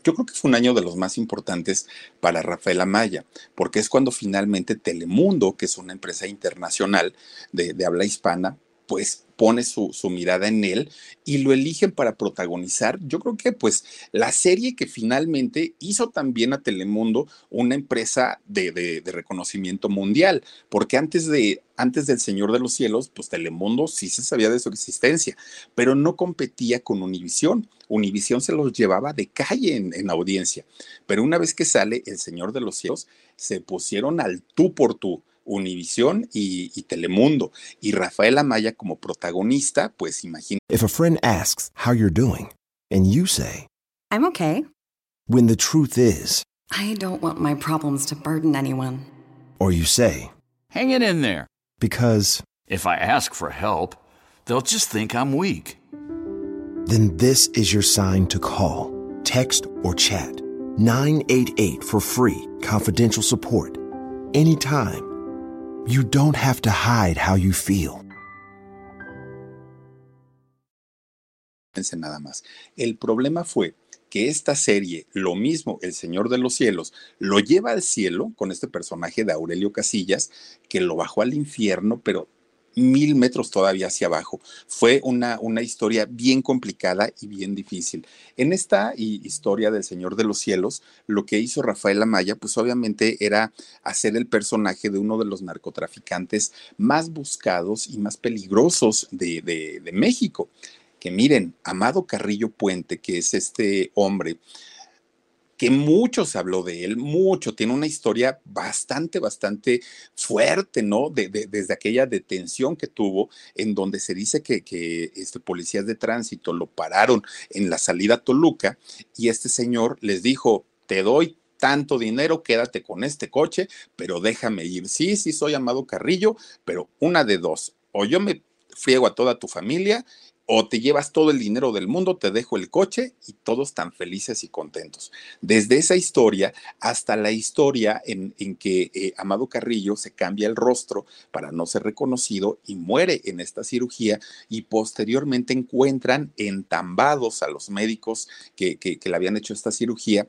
yo creo que fue un año de los más importantes para Rafael Amaya, porque es cuando finalmente Telemundo, que es una empresa internacional de, de habla hispana, pues pone su, mirada en él y lo eligen para protagonizar. Yo creo que pues la serie que finalmente hizo también a Telemundo una empresa de, reconocimiento mundial, porque antes de antes del Señor de los Cielos, pues Telemundo sí se sabía de su existencia, pero no competía con Univisión. Univisión se los llevaba de calle en, en audiencia, pero una vez que sale El Señor de los Cielos, se pusieron al tú por tú Univisión y, y, Telemundo. Y Rafael Amaya como protagonista, pues imagínate. If a friend asks how you're doing, and you say, I'm okay. When the truth is, I don't want my problems to burden anyone. Or you say, Hang it in there. Because if I ask for help, they'll just think I'm weak. Then this is your sign to call, text, or chat 988 for free, confidential support. Anytime You don't have to hide how you feel. Nada más. El problema fue que esta serie, lo mismo, El Señor de los Cielos, lo lleva al cielo con este personaje de Aurelio Casillas, que lo bajó al infierno, pero mil metros todavía hacia abajo. Fue una, una historia bien complicada y bien difícil. En esta historia del Señor de los Cielos, lo que hizo Rafael Amaya, pues obviamente era hacer el personaje de uno de los narcotraficantes más buscados y más peligrosos de, de México. Que miren, Amado Carrillo Puente, que es este hombre que mucho se habló de él, mucho, tiene una historia bastante, bastante fuerte, ¿no? De, desde aquella detención que tuvo, en donde se dice que, que este, policías de tránsito lo pararon en la salida Toluca y este señor les dijo, te doy tanto dinero, quédate con este coche, pero déjame ir. Sí, sí, soy Amado Carrillo, pero una de dos, o yo me friego a toda tu familia o te llevas todo el dinero del mundo, te dejo el coche y todos tan felices y contentos. Desde esa historia hasta la historia en, que eh, Amado Carrillo se cambia el rostro para no ser reconocido y muere en esta cirugía y posteriormente encuentran entambados a los médicos que, que, le habían hecho esta cirugía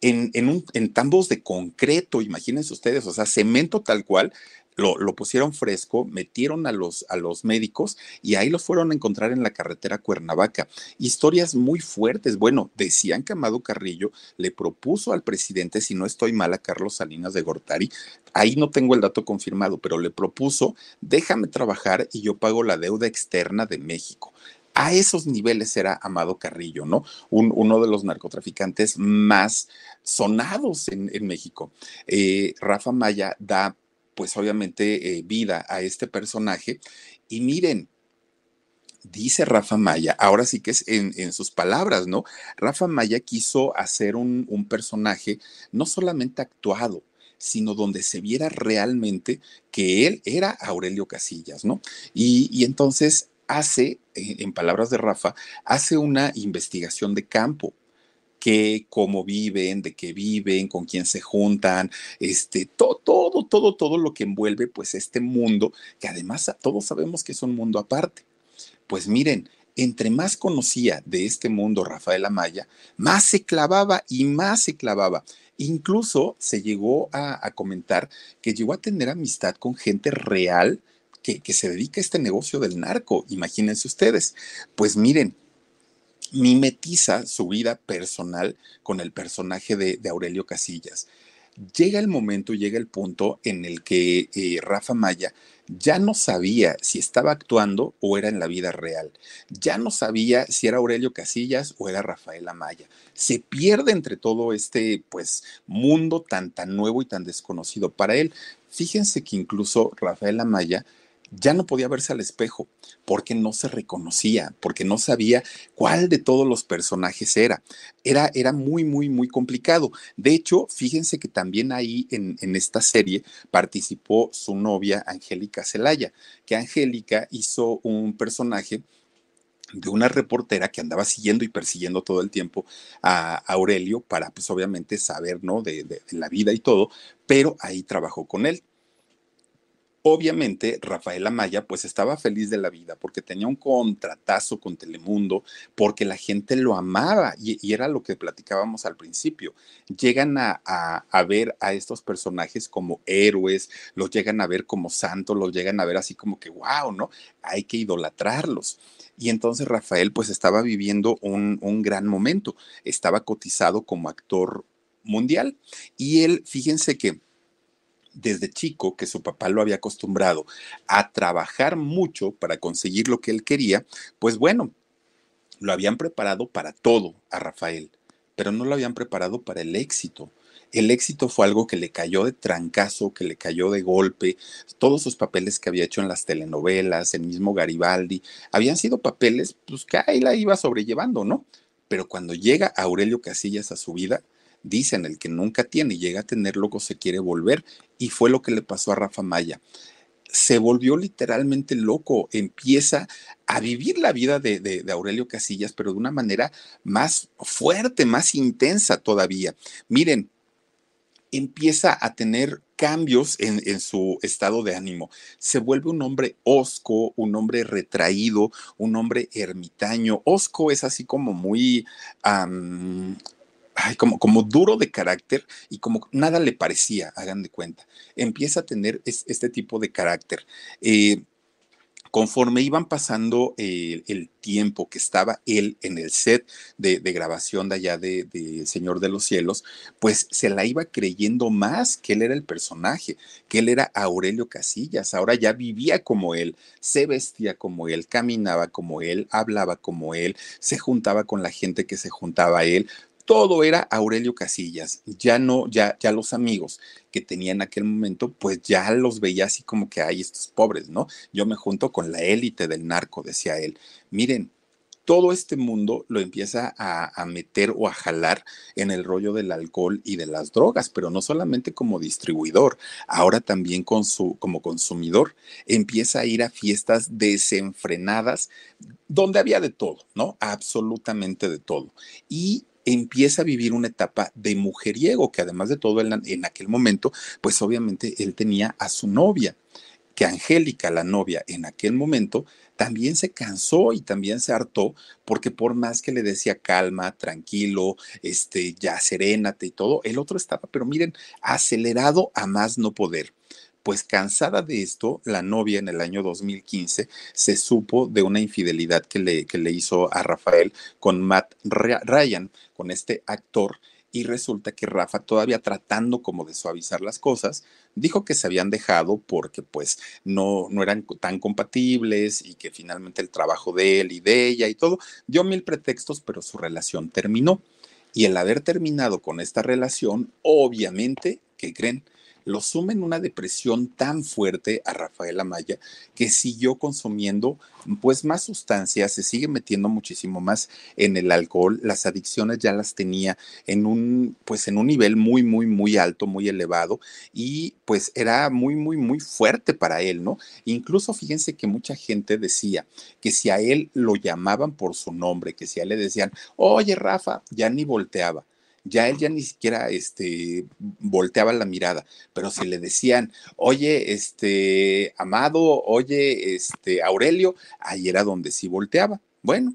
en, en, un, en tambos de concreto, imagínense ustedes, o sea, cemento tal cual, lo, lo, pusieron fresco, metieron a los, a los médicos y ahí los fueron a encontrar en la carretera Cuernavaca. Historias muy fuertes. Bueno, decían que Amado Carrillo le propuso al presidente, si no estoy mal, a Carlos Salinas de Gortari, ahí no tengo el dato confirmado, pero le propuso, déjame trabajar y yo pago la deuda externa de México. A esos niveles era Amado Carrillo, ¿no? uno de los narcotraficantes más sonados en, México. Eh, Rafa Maya da pues obviamente eh, vida a este personaje. Y miren, dice Rafa Maya, ahora sí que es en, sus palabras, ¿no? Rafa Maya quiso hacer un, personaje no solamente actuado, sino donde se viera realmente que él era Aurelio Casillas, ¿no? Y, entonces hace, en palabras de Rafa, hace una investigación de campo cómo viven, de qué viven, con quién se juntan, este, todo, todo, todo, todo lo que envuelve pues este mundo, que además todos sabemos que es un mundo aparte. Pues miren, entre más conocía de este mundo Rafael Amaya, más se clavaba y más se clavaba. Incluso se llegó a, comentar que llegó a tener amistad con gente real que, que se dedica a este negocio del narco. Imagínense ustedes. Pues miren, mimetiza su vida personal con el personaje de, Aurelio Casillas. Llega el momento, llega el punto en el que eh, Rafa Maya ya no sabía si estaba actuando o era en la vida real. Ya no sabía si era Aurelio Casillas o era Rafael Amaya. Se pierde entre todo este pues mundo tan tan nuevo y tan desconocido para él. Fíjense que incluso Rafael Amaya ya no podía verse al espejo porque no se reconocía, porque no sabía cuál de todos los personajes era. Era, era muy, muy, muy complicado. De hecho, fíjense que también ahí en, en esta serie participó su novia Angélica Celaya, que Angélica hizo un personaje de una reportera que andaba siguiendo y persiguiendo todo el tiempo a Aurelio para, pues obviamente, saber, ¿no? De, de, la vida y todo, pero ahí trabajó con él. Obviamente, Rafael Amaya pues estaba feliz de la vida porque tenía un contratazo con Telemundo, porque la gente lo amaba y, era lo que platicábamos al principio. Llegan a, a, ver a estos personajes como héroes, los llegan a ver como santos, los llegan a ver así como que, wow, ¿no? Hay que idolatrarlos. Y entonces Rafael pues estaba viviendo un, un gran momento, estaba cotizado como actor mundial y él, fíjense que desde chico que su papá lo había acostumbrado a trabajar mucho para conseguir lo que él quería, pues bueno, lo habían preparado para todo a Rafael, pero no lo habían preparado para el éxito. El éxito fue algo que le cayó de trancazo, que le cayó de golpe. Todos sus papeles que había hecho en las telenovelas, el mismo Garibaldi, habían sido papeles pues, que ahí la iba sobrellevando, ¿no? Pero cuando llega Aurelio Casillas a su vida, dicen, el que nunca tiene llega a tener loco se quiere volver, y fue lo que le pasó a Rafa Maya. Se volvió literalmente loco, empieza a vivir la vida de, Aurelio Casillas, pero de una manera más fuerte, más intensa todavía. Miren, empieza a tener cambios en, su estado de ánimo. Se vuelve un hombre osco, un hombre retraído, un hombre ermitaño. Osco es así como muy como, duro de carácter y como nada le parecía, hagan de cuenta. Empieza a tener este tipo de carácter. Eh, conforme iban pasando el tiempo que estaba él en el set de, grabación de allá de, Señor de los Cielos, pues se la iba creyendo más que él era el personaje, que él era Aurelio Casillas, ahora ya vivía como él, se vestía como él, caminaba como él, hablaba como él, se juntaba con la gente que se juntaba a él, todo era Aurelio Casillas, ya no, ya, ya los amigos que tenía en aquel momento, pues ya los veía así como que hay estos pobres, ¿no? Yo me junto con la élite del narco, decía él. Miren, todo este mundo lo empieza a, meter o a jalar en el rollo del alcohol y de las drogas, pero no solamente como distribuidor, ahora también como consumidor. Empieza a ir a fiestas desenfrenadas donde había de todo, ¿no? Absolutamente de todo. Y empieza a vivir una etapa de mujeriego, que además de todo en aquel momento, pues obviamente él tenía a su novia, que Angélica, la novia, en aquel momento también se cansó y también se hartó, porque por más que le decía calma, tranquilo, este, ya serénate y todo, el otro estaba, pero miren, acelerado a más no poder Pues cansada de esto, la novia en el año 2015 se supo de una infidelidad que le, que le hizo a Rafael con Matt Ryan, con este actor y resulta que Rafa todavía tratando como de suavizar las cosas, dijo que se habían dejado porque pues no, no eran tan compatibles y que finalmente el trabajo de él y de ella y todo, dio mil pretextos, pero su relación terminó. Y el haber terminado con esta relación, obviamente, ¿qué creen? Lo suma en una depresión tan fuerte a Rafael Amaya que siguió consumiendo pues más sustancias, se sigue metiendo muchísimo más en el alcohol, las adicciones ya las tenía en un pues en un nivel muy muy muy alto, muy elevado y pues era muy muy muy fuerte para él, ¿no? Incluso fíjense que mucha gente decía que si a él lo llamaban por su nombre, que si a él le decían, "Oye, Rafa", ya ni volteaba ya él ya ni siquiera este, volteaba la mirada, pero si le decían, oye, este, Amado, oye, este, Aurelio, ahí era donde sí volteaba. Bueno,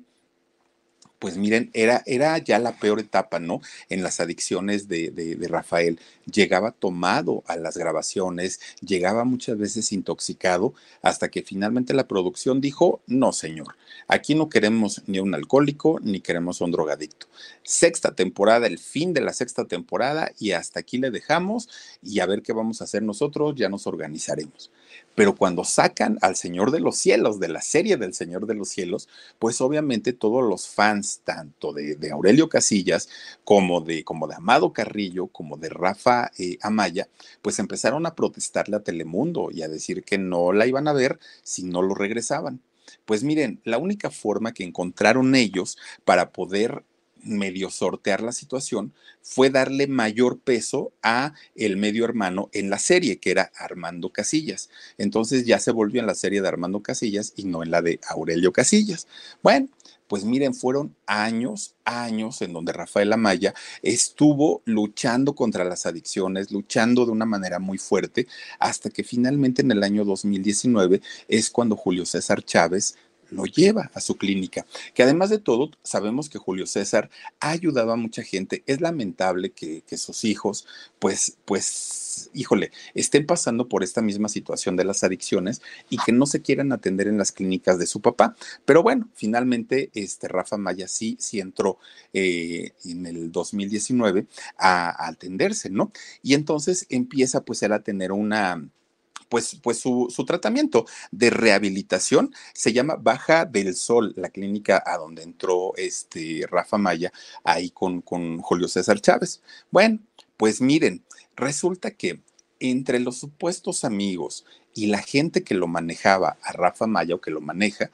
pues miren, era, era ya la peor etapa, ¿no? En las adicciones de, de, Rafael. Llegaba tomado a las grabaciones, llegaba muchas veces intoxicado, hasta que finalmente la producción dijo, no, señor, aquí no queremos ni un alcohólico, ni queremos un drogadicto. Sexta temporada, el fin de la sexta temporada, y hasta aquí le dejamos, y a ver qué vamos a hacer nosotros, ya nos organizaremos. Pero cuando sacan al Señor de los Cielos, de la serie del Señor de los Cielos, pues obviamente todos los fans, tanto de, Aurelio Casillas como de, como de Amado Carrillo, como de Rafa eh, Amaya, pues empezaron a protestarle a Telemundo y a decir que no la iban a ver si no lo regresaban. Pues miren, la única forma que encontraron ellos para poder medio sortear la situación fue darle mayor peso a el medio hermano en la serie, que era Armando Casillas. Entonces ya se volvió en la serie de Armando Casillas y no en la de Aurelio Casillas. Bueno, pues miren, fueron años, años en donde Rafael Amaya estuvo luchando contra las adicciones, luchando de una manera muy fuerte, hasta que finalmente en el año 2019 es cuando Julio César Chávez lo lleva a su clínica. Que además de todo, sabemos que Julio César ha ayudado a mucha gente. Es lamentable que, sus hijos, pues, pues, híjole, estén pasando por esta misma situación de las adicciones y que no se quieran atender en las clínicas de su papá. Pero bueno, finalmente, este Rafa Maya sí, sí entró eh, en el 2019 a, a atenderse, ¿no? Y entonces empieza pues él a tener una pues, pues su, tratamiento de rehabilitación se llama Baja del Sol, la clínica a donde entró este Rafa Maya ahí con, con Julio César Chávez. Bueno, pues miren, resulta que entre los supuestos amigos y la gente que lo manejaba a Rafa Maya o que lo maneja,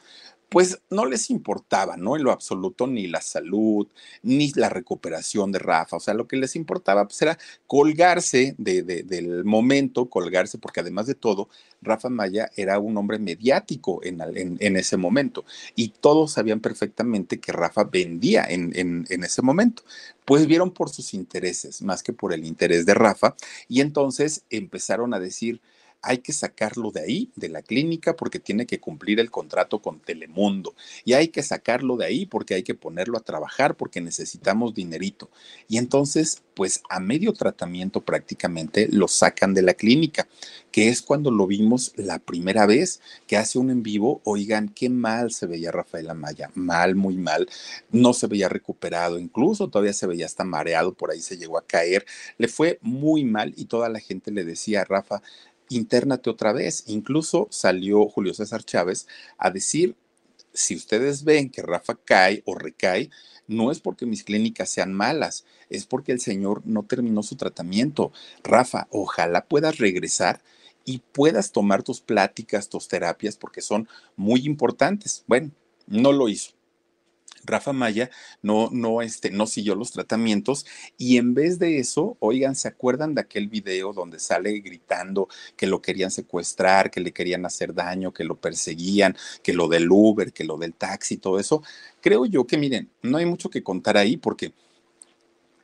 pues no les importaba, ¿no? En lo absoluto ni la salud, ni la recuperación de Rafa. O sea, lo que les importaba pues, era colgarse de, del momento, colgarse, porque además de todo, Rafa Maya era un hombre mediático en, en, ese momento y todos sabían perfectamente que Rafa vendía en, en ese momento. Pues vieron por sus intereses más que por el interés de Rafa y entonces empezaron a decir, hay que sacarlo de ahí, de la clínica, porque tiene que cumplir el contrato con Telemundo. Y hay que sacarlo de ahí porque hay que ponerlo a trabajar porque necesitamos dinerito. Y entonces, pues a medio tratamiento prácticamente lo sacan de la clínica, que es cuando lo vimos la primera vez que hace un en vivo. Oigan, qué mal se veía Rafael Amaya, mal, muy mal. No se veía recuperado, incluso todavía se veía hasta mareado, por ahí se llegó a caer. Le fue muy mal y toda la gente le decía, Rafa, internate otra vez. Incluso salió Julio César Chávez a decir, si ustedes ven que Rafa cae o recae, no es porque mis clínicas sean malas, es porque el señor no terminó su tratamiento. Rafa, ojalá puedas regresar y puedas tomar tus pláticas, tus terapias, porque son muy importantes. Bueno, no lo hizo. Rafa Maya no, no, este, no siguió los tratamientos y en vez de eso, oigan, ¿se acuerdan de aquel video donde sale gritando que lo querían secuestrar, que le querían hacer daño, que lo perseguían, que lo del Uber, que lo del taxi, todo eso? Creo yo que, miren, no hay mucho que contar ahí porque...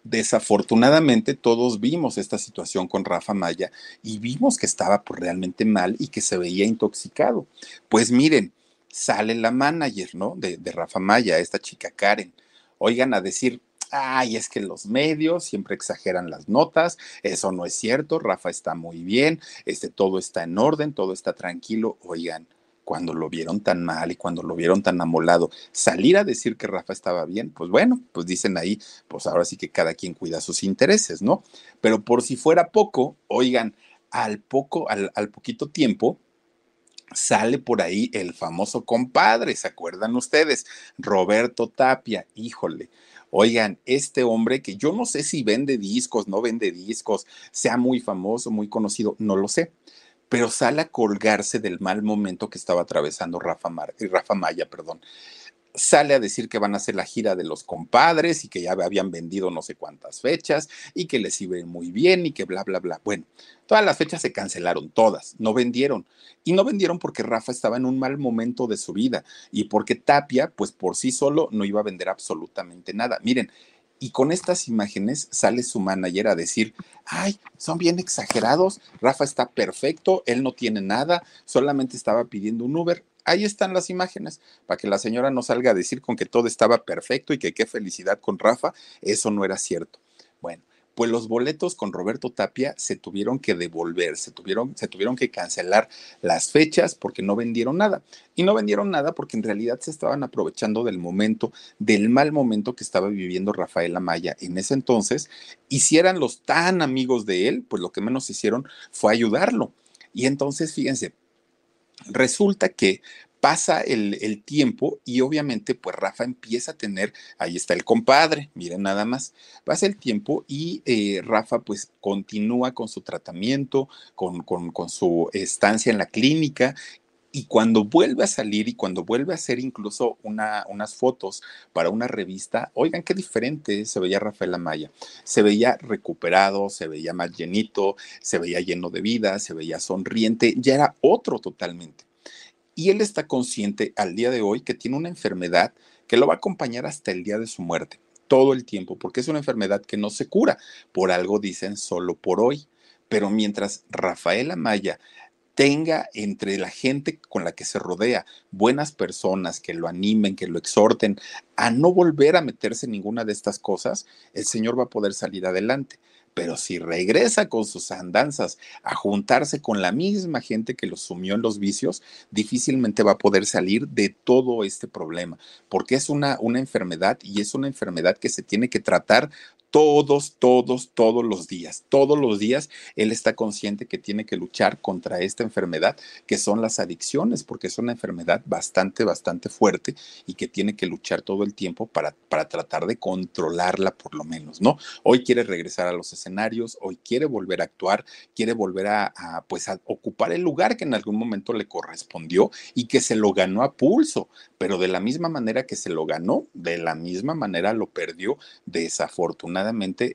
Desafortunadamente todos vimos esta situación con Rafa Maya y vimos que estaba pues, realmente mal y que se veía intoxicado. Pues miren, sale la manager, ¿no? De, Rafa Maya, esta chica Karen. Oigan, a decir, ay, es que los medios siempre exageran las notas, eso no es cierto, Rafa está muy bien, este, todo está en orden, todo está tranquilo, oigan, cuando lo vieron tan mal y cuando lo vieron tan amolado, salir a decir que Rafa estaba bien, pues bueno, pues dicen ahí, pues ahora sí que cada quien cuida sus intereses, ¿no? Pero por si fuera poco, oigan, al poco, al, al poquito tiempo, sale por ahí el famoso compadre, ¿se acuerdan ustedes? Roberto Tapia, híjole. Oigan, este hombre que yo no sé si vende discos, no vende discos, sea muy famoso, muy conocido, no lo sé, pero sale a colgarse del mal momento que estaba atravesando Rafa, Mar Rafa Maya, perdón sale a decir que van a hacer la gira de los compadres y que ya habían vendido no sé cuántas fechas y que les iba muy bien y que bla, bla, bla. Bueno, todas las fechas se cancelaron, todas, no vendieron. Y no vendieron porque Rafa estaba en un mal momento de su vida y porque Tapia, pues por sí solo, no iba a vender absolutamente nada. Miren, y con estas imágenes sale su manager a decir, ay, son bien exagerados, Rafa está perfecto, él no tiene nada, solamente estaba pidiendo un Uber ahí están las imágenes, para que la señora no salga a decir con que todo estaba perfecto y que qué felicidad con Rafa, eso no era cierto. Bueno, pues los boletos con Roberto Tapia se tuvieron que devolver, se tuvieron, se tuvieron que cancelar las fechas porque no vendieron nada. Y no vendieron nada porque en realidad se estaban aprovechando del momento, del mal momento que estaba viviendo Rafael Amaya en ese entonces. Y si los tan amigos de él, pues lo que menos hicieron fue ayudarlo. Y entonces, fíjense, Resulta que pasa el, tiempo y obviamente pues Rafa empieza a tener, ahí está el compadre, miren nada más, pasa el tiempo y eh, Rafa pues continúa con su tratamiento, con, con, su estancia en la clínica y cuando vuelve a salir y cuando vuelve a hacer incluso una, unas fotos para una revista, oigan qué diferente se veía Rafael Amaya. Se veía recuperado, se veía más llenito, se veía lleno de vida, se veía sonriente, ya era otro totalmente. Y él está consciente al día de hoy que tiene una enfermedad que lo va a acompañar hasta el día de su muerte, todo el tiempo, porque es una enfermedad que no se cura. Por algo dicen solo por hoy. Pero mientras Rafael Amaya tenga entre la gente con la que se rodea buenas personas que lo animen, que lo exhorten a no volver a meterse en ninguna de estas cosas, el Señor va a poder salir adelante. Pero si regresa con sus andanzas a juntarse con la misma gente que lo sumió en los vicios, difícilmente va a poder salir de todo este problema, porque es una, una enfermedad y es una enfermedad que se tiene que tratar todos, todos, todos los días. Todos los días él está consciente que tiene que luchar contra esta enfermedad que son las adicciones, porque es una enfermedad bastante, bastante fuerte y que tiene que luchar todo el tiempo para, para tratar de controlarla por lo menos, ¿no? Hoy quiere regresar a los escenarios, hoy quiere volver a actuar, quiere volver a, pues a ocupar el lugar que en algún momento le correspondió y que se lo ganó a pulso, pero de la misma manera que se lo ganó, de la misma manera lo perdió desafortunadamente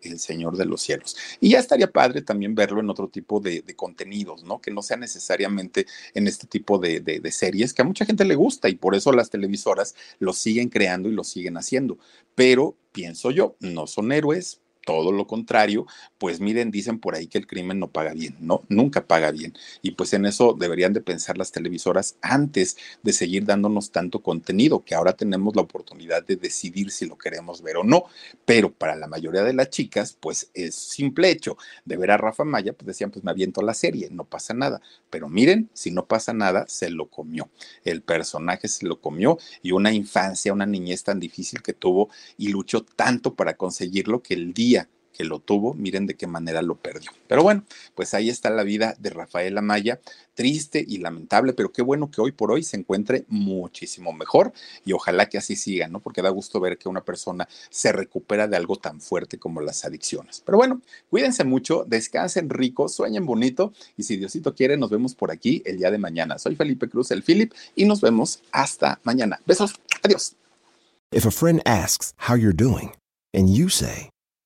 el Señor de los cielos. Y ya estaría padre también verlo en otro tipo de, contenidos, ¿no? Que no sea necesariamente en este tipo de, de, series que a mucha gente le gusta y por eso las televisoras lo siguen creando y lo siguen haciendo. Pero pienso yo, no son héroes, todo lo contrario, pues miren, dicen por ahí que el crimen no paga bien, no, nunca paga bien. Y pues en eso deberían de pensar las televisoras antes de seguir dándonos tanto contenido, que ahora tenemos la oportunidad de decidir si lo queremos ver o no. Pero para la mayoría de las chicas, pues es simple hecho de ver a Rafa Maya, pues decían, pues me aviento la serie, no pasa nada. Pero miren, si no pasa nada, se lo comió. El personaje se lo comió y una infancia, una niñez tan difícil que tuvo y luchó tanto para conseguirlo que el día que lo tuvo, miren de qué manera lo perdió. Pero bueno, pues ahí está la vida de Rafael Amaya, triste y lamentable, pero qué bueno que hoy por hoy se encuentre muchísimo mejor y ojalá que así siga, ¿no? Porque da gusto ver que una persona se recupera de algo tan fuerte como las adicciones. Pero bueno, cuídense mucho, descansen rico, sueñen bonito y si Diosito quiere, nos vemos por aquí el día de mañana. Soy Felipe Cruz, el Philip, y nos vemos hasta mañana. Besos, adiós. If a friend asks how you're doing and you say,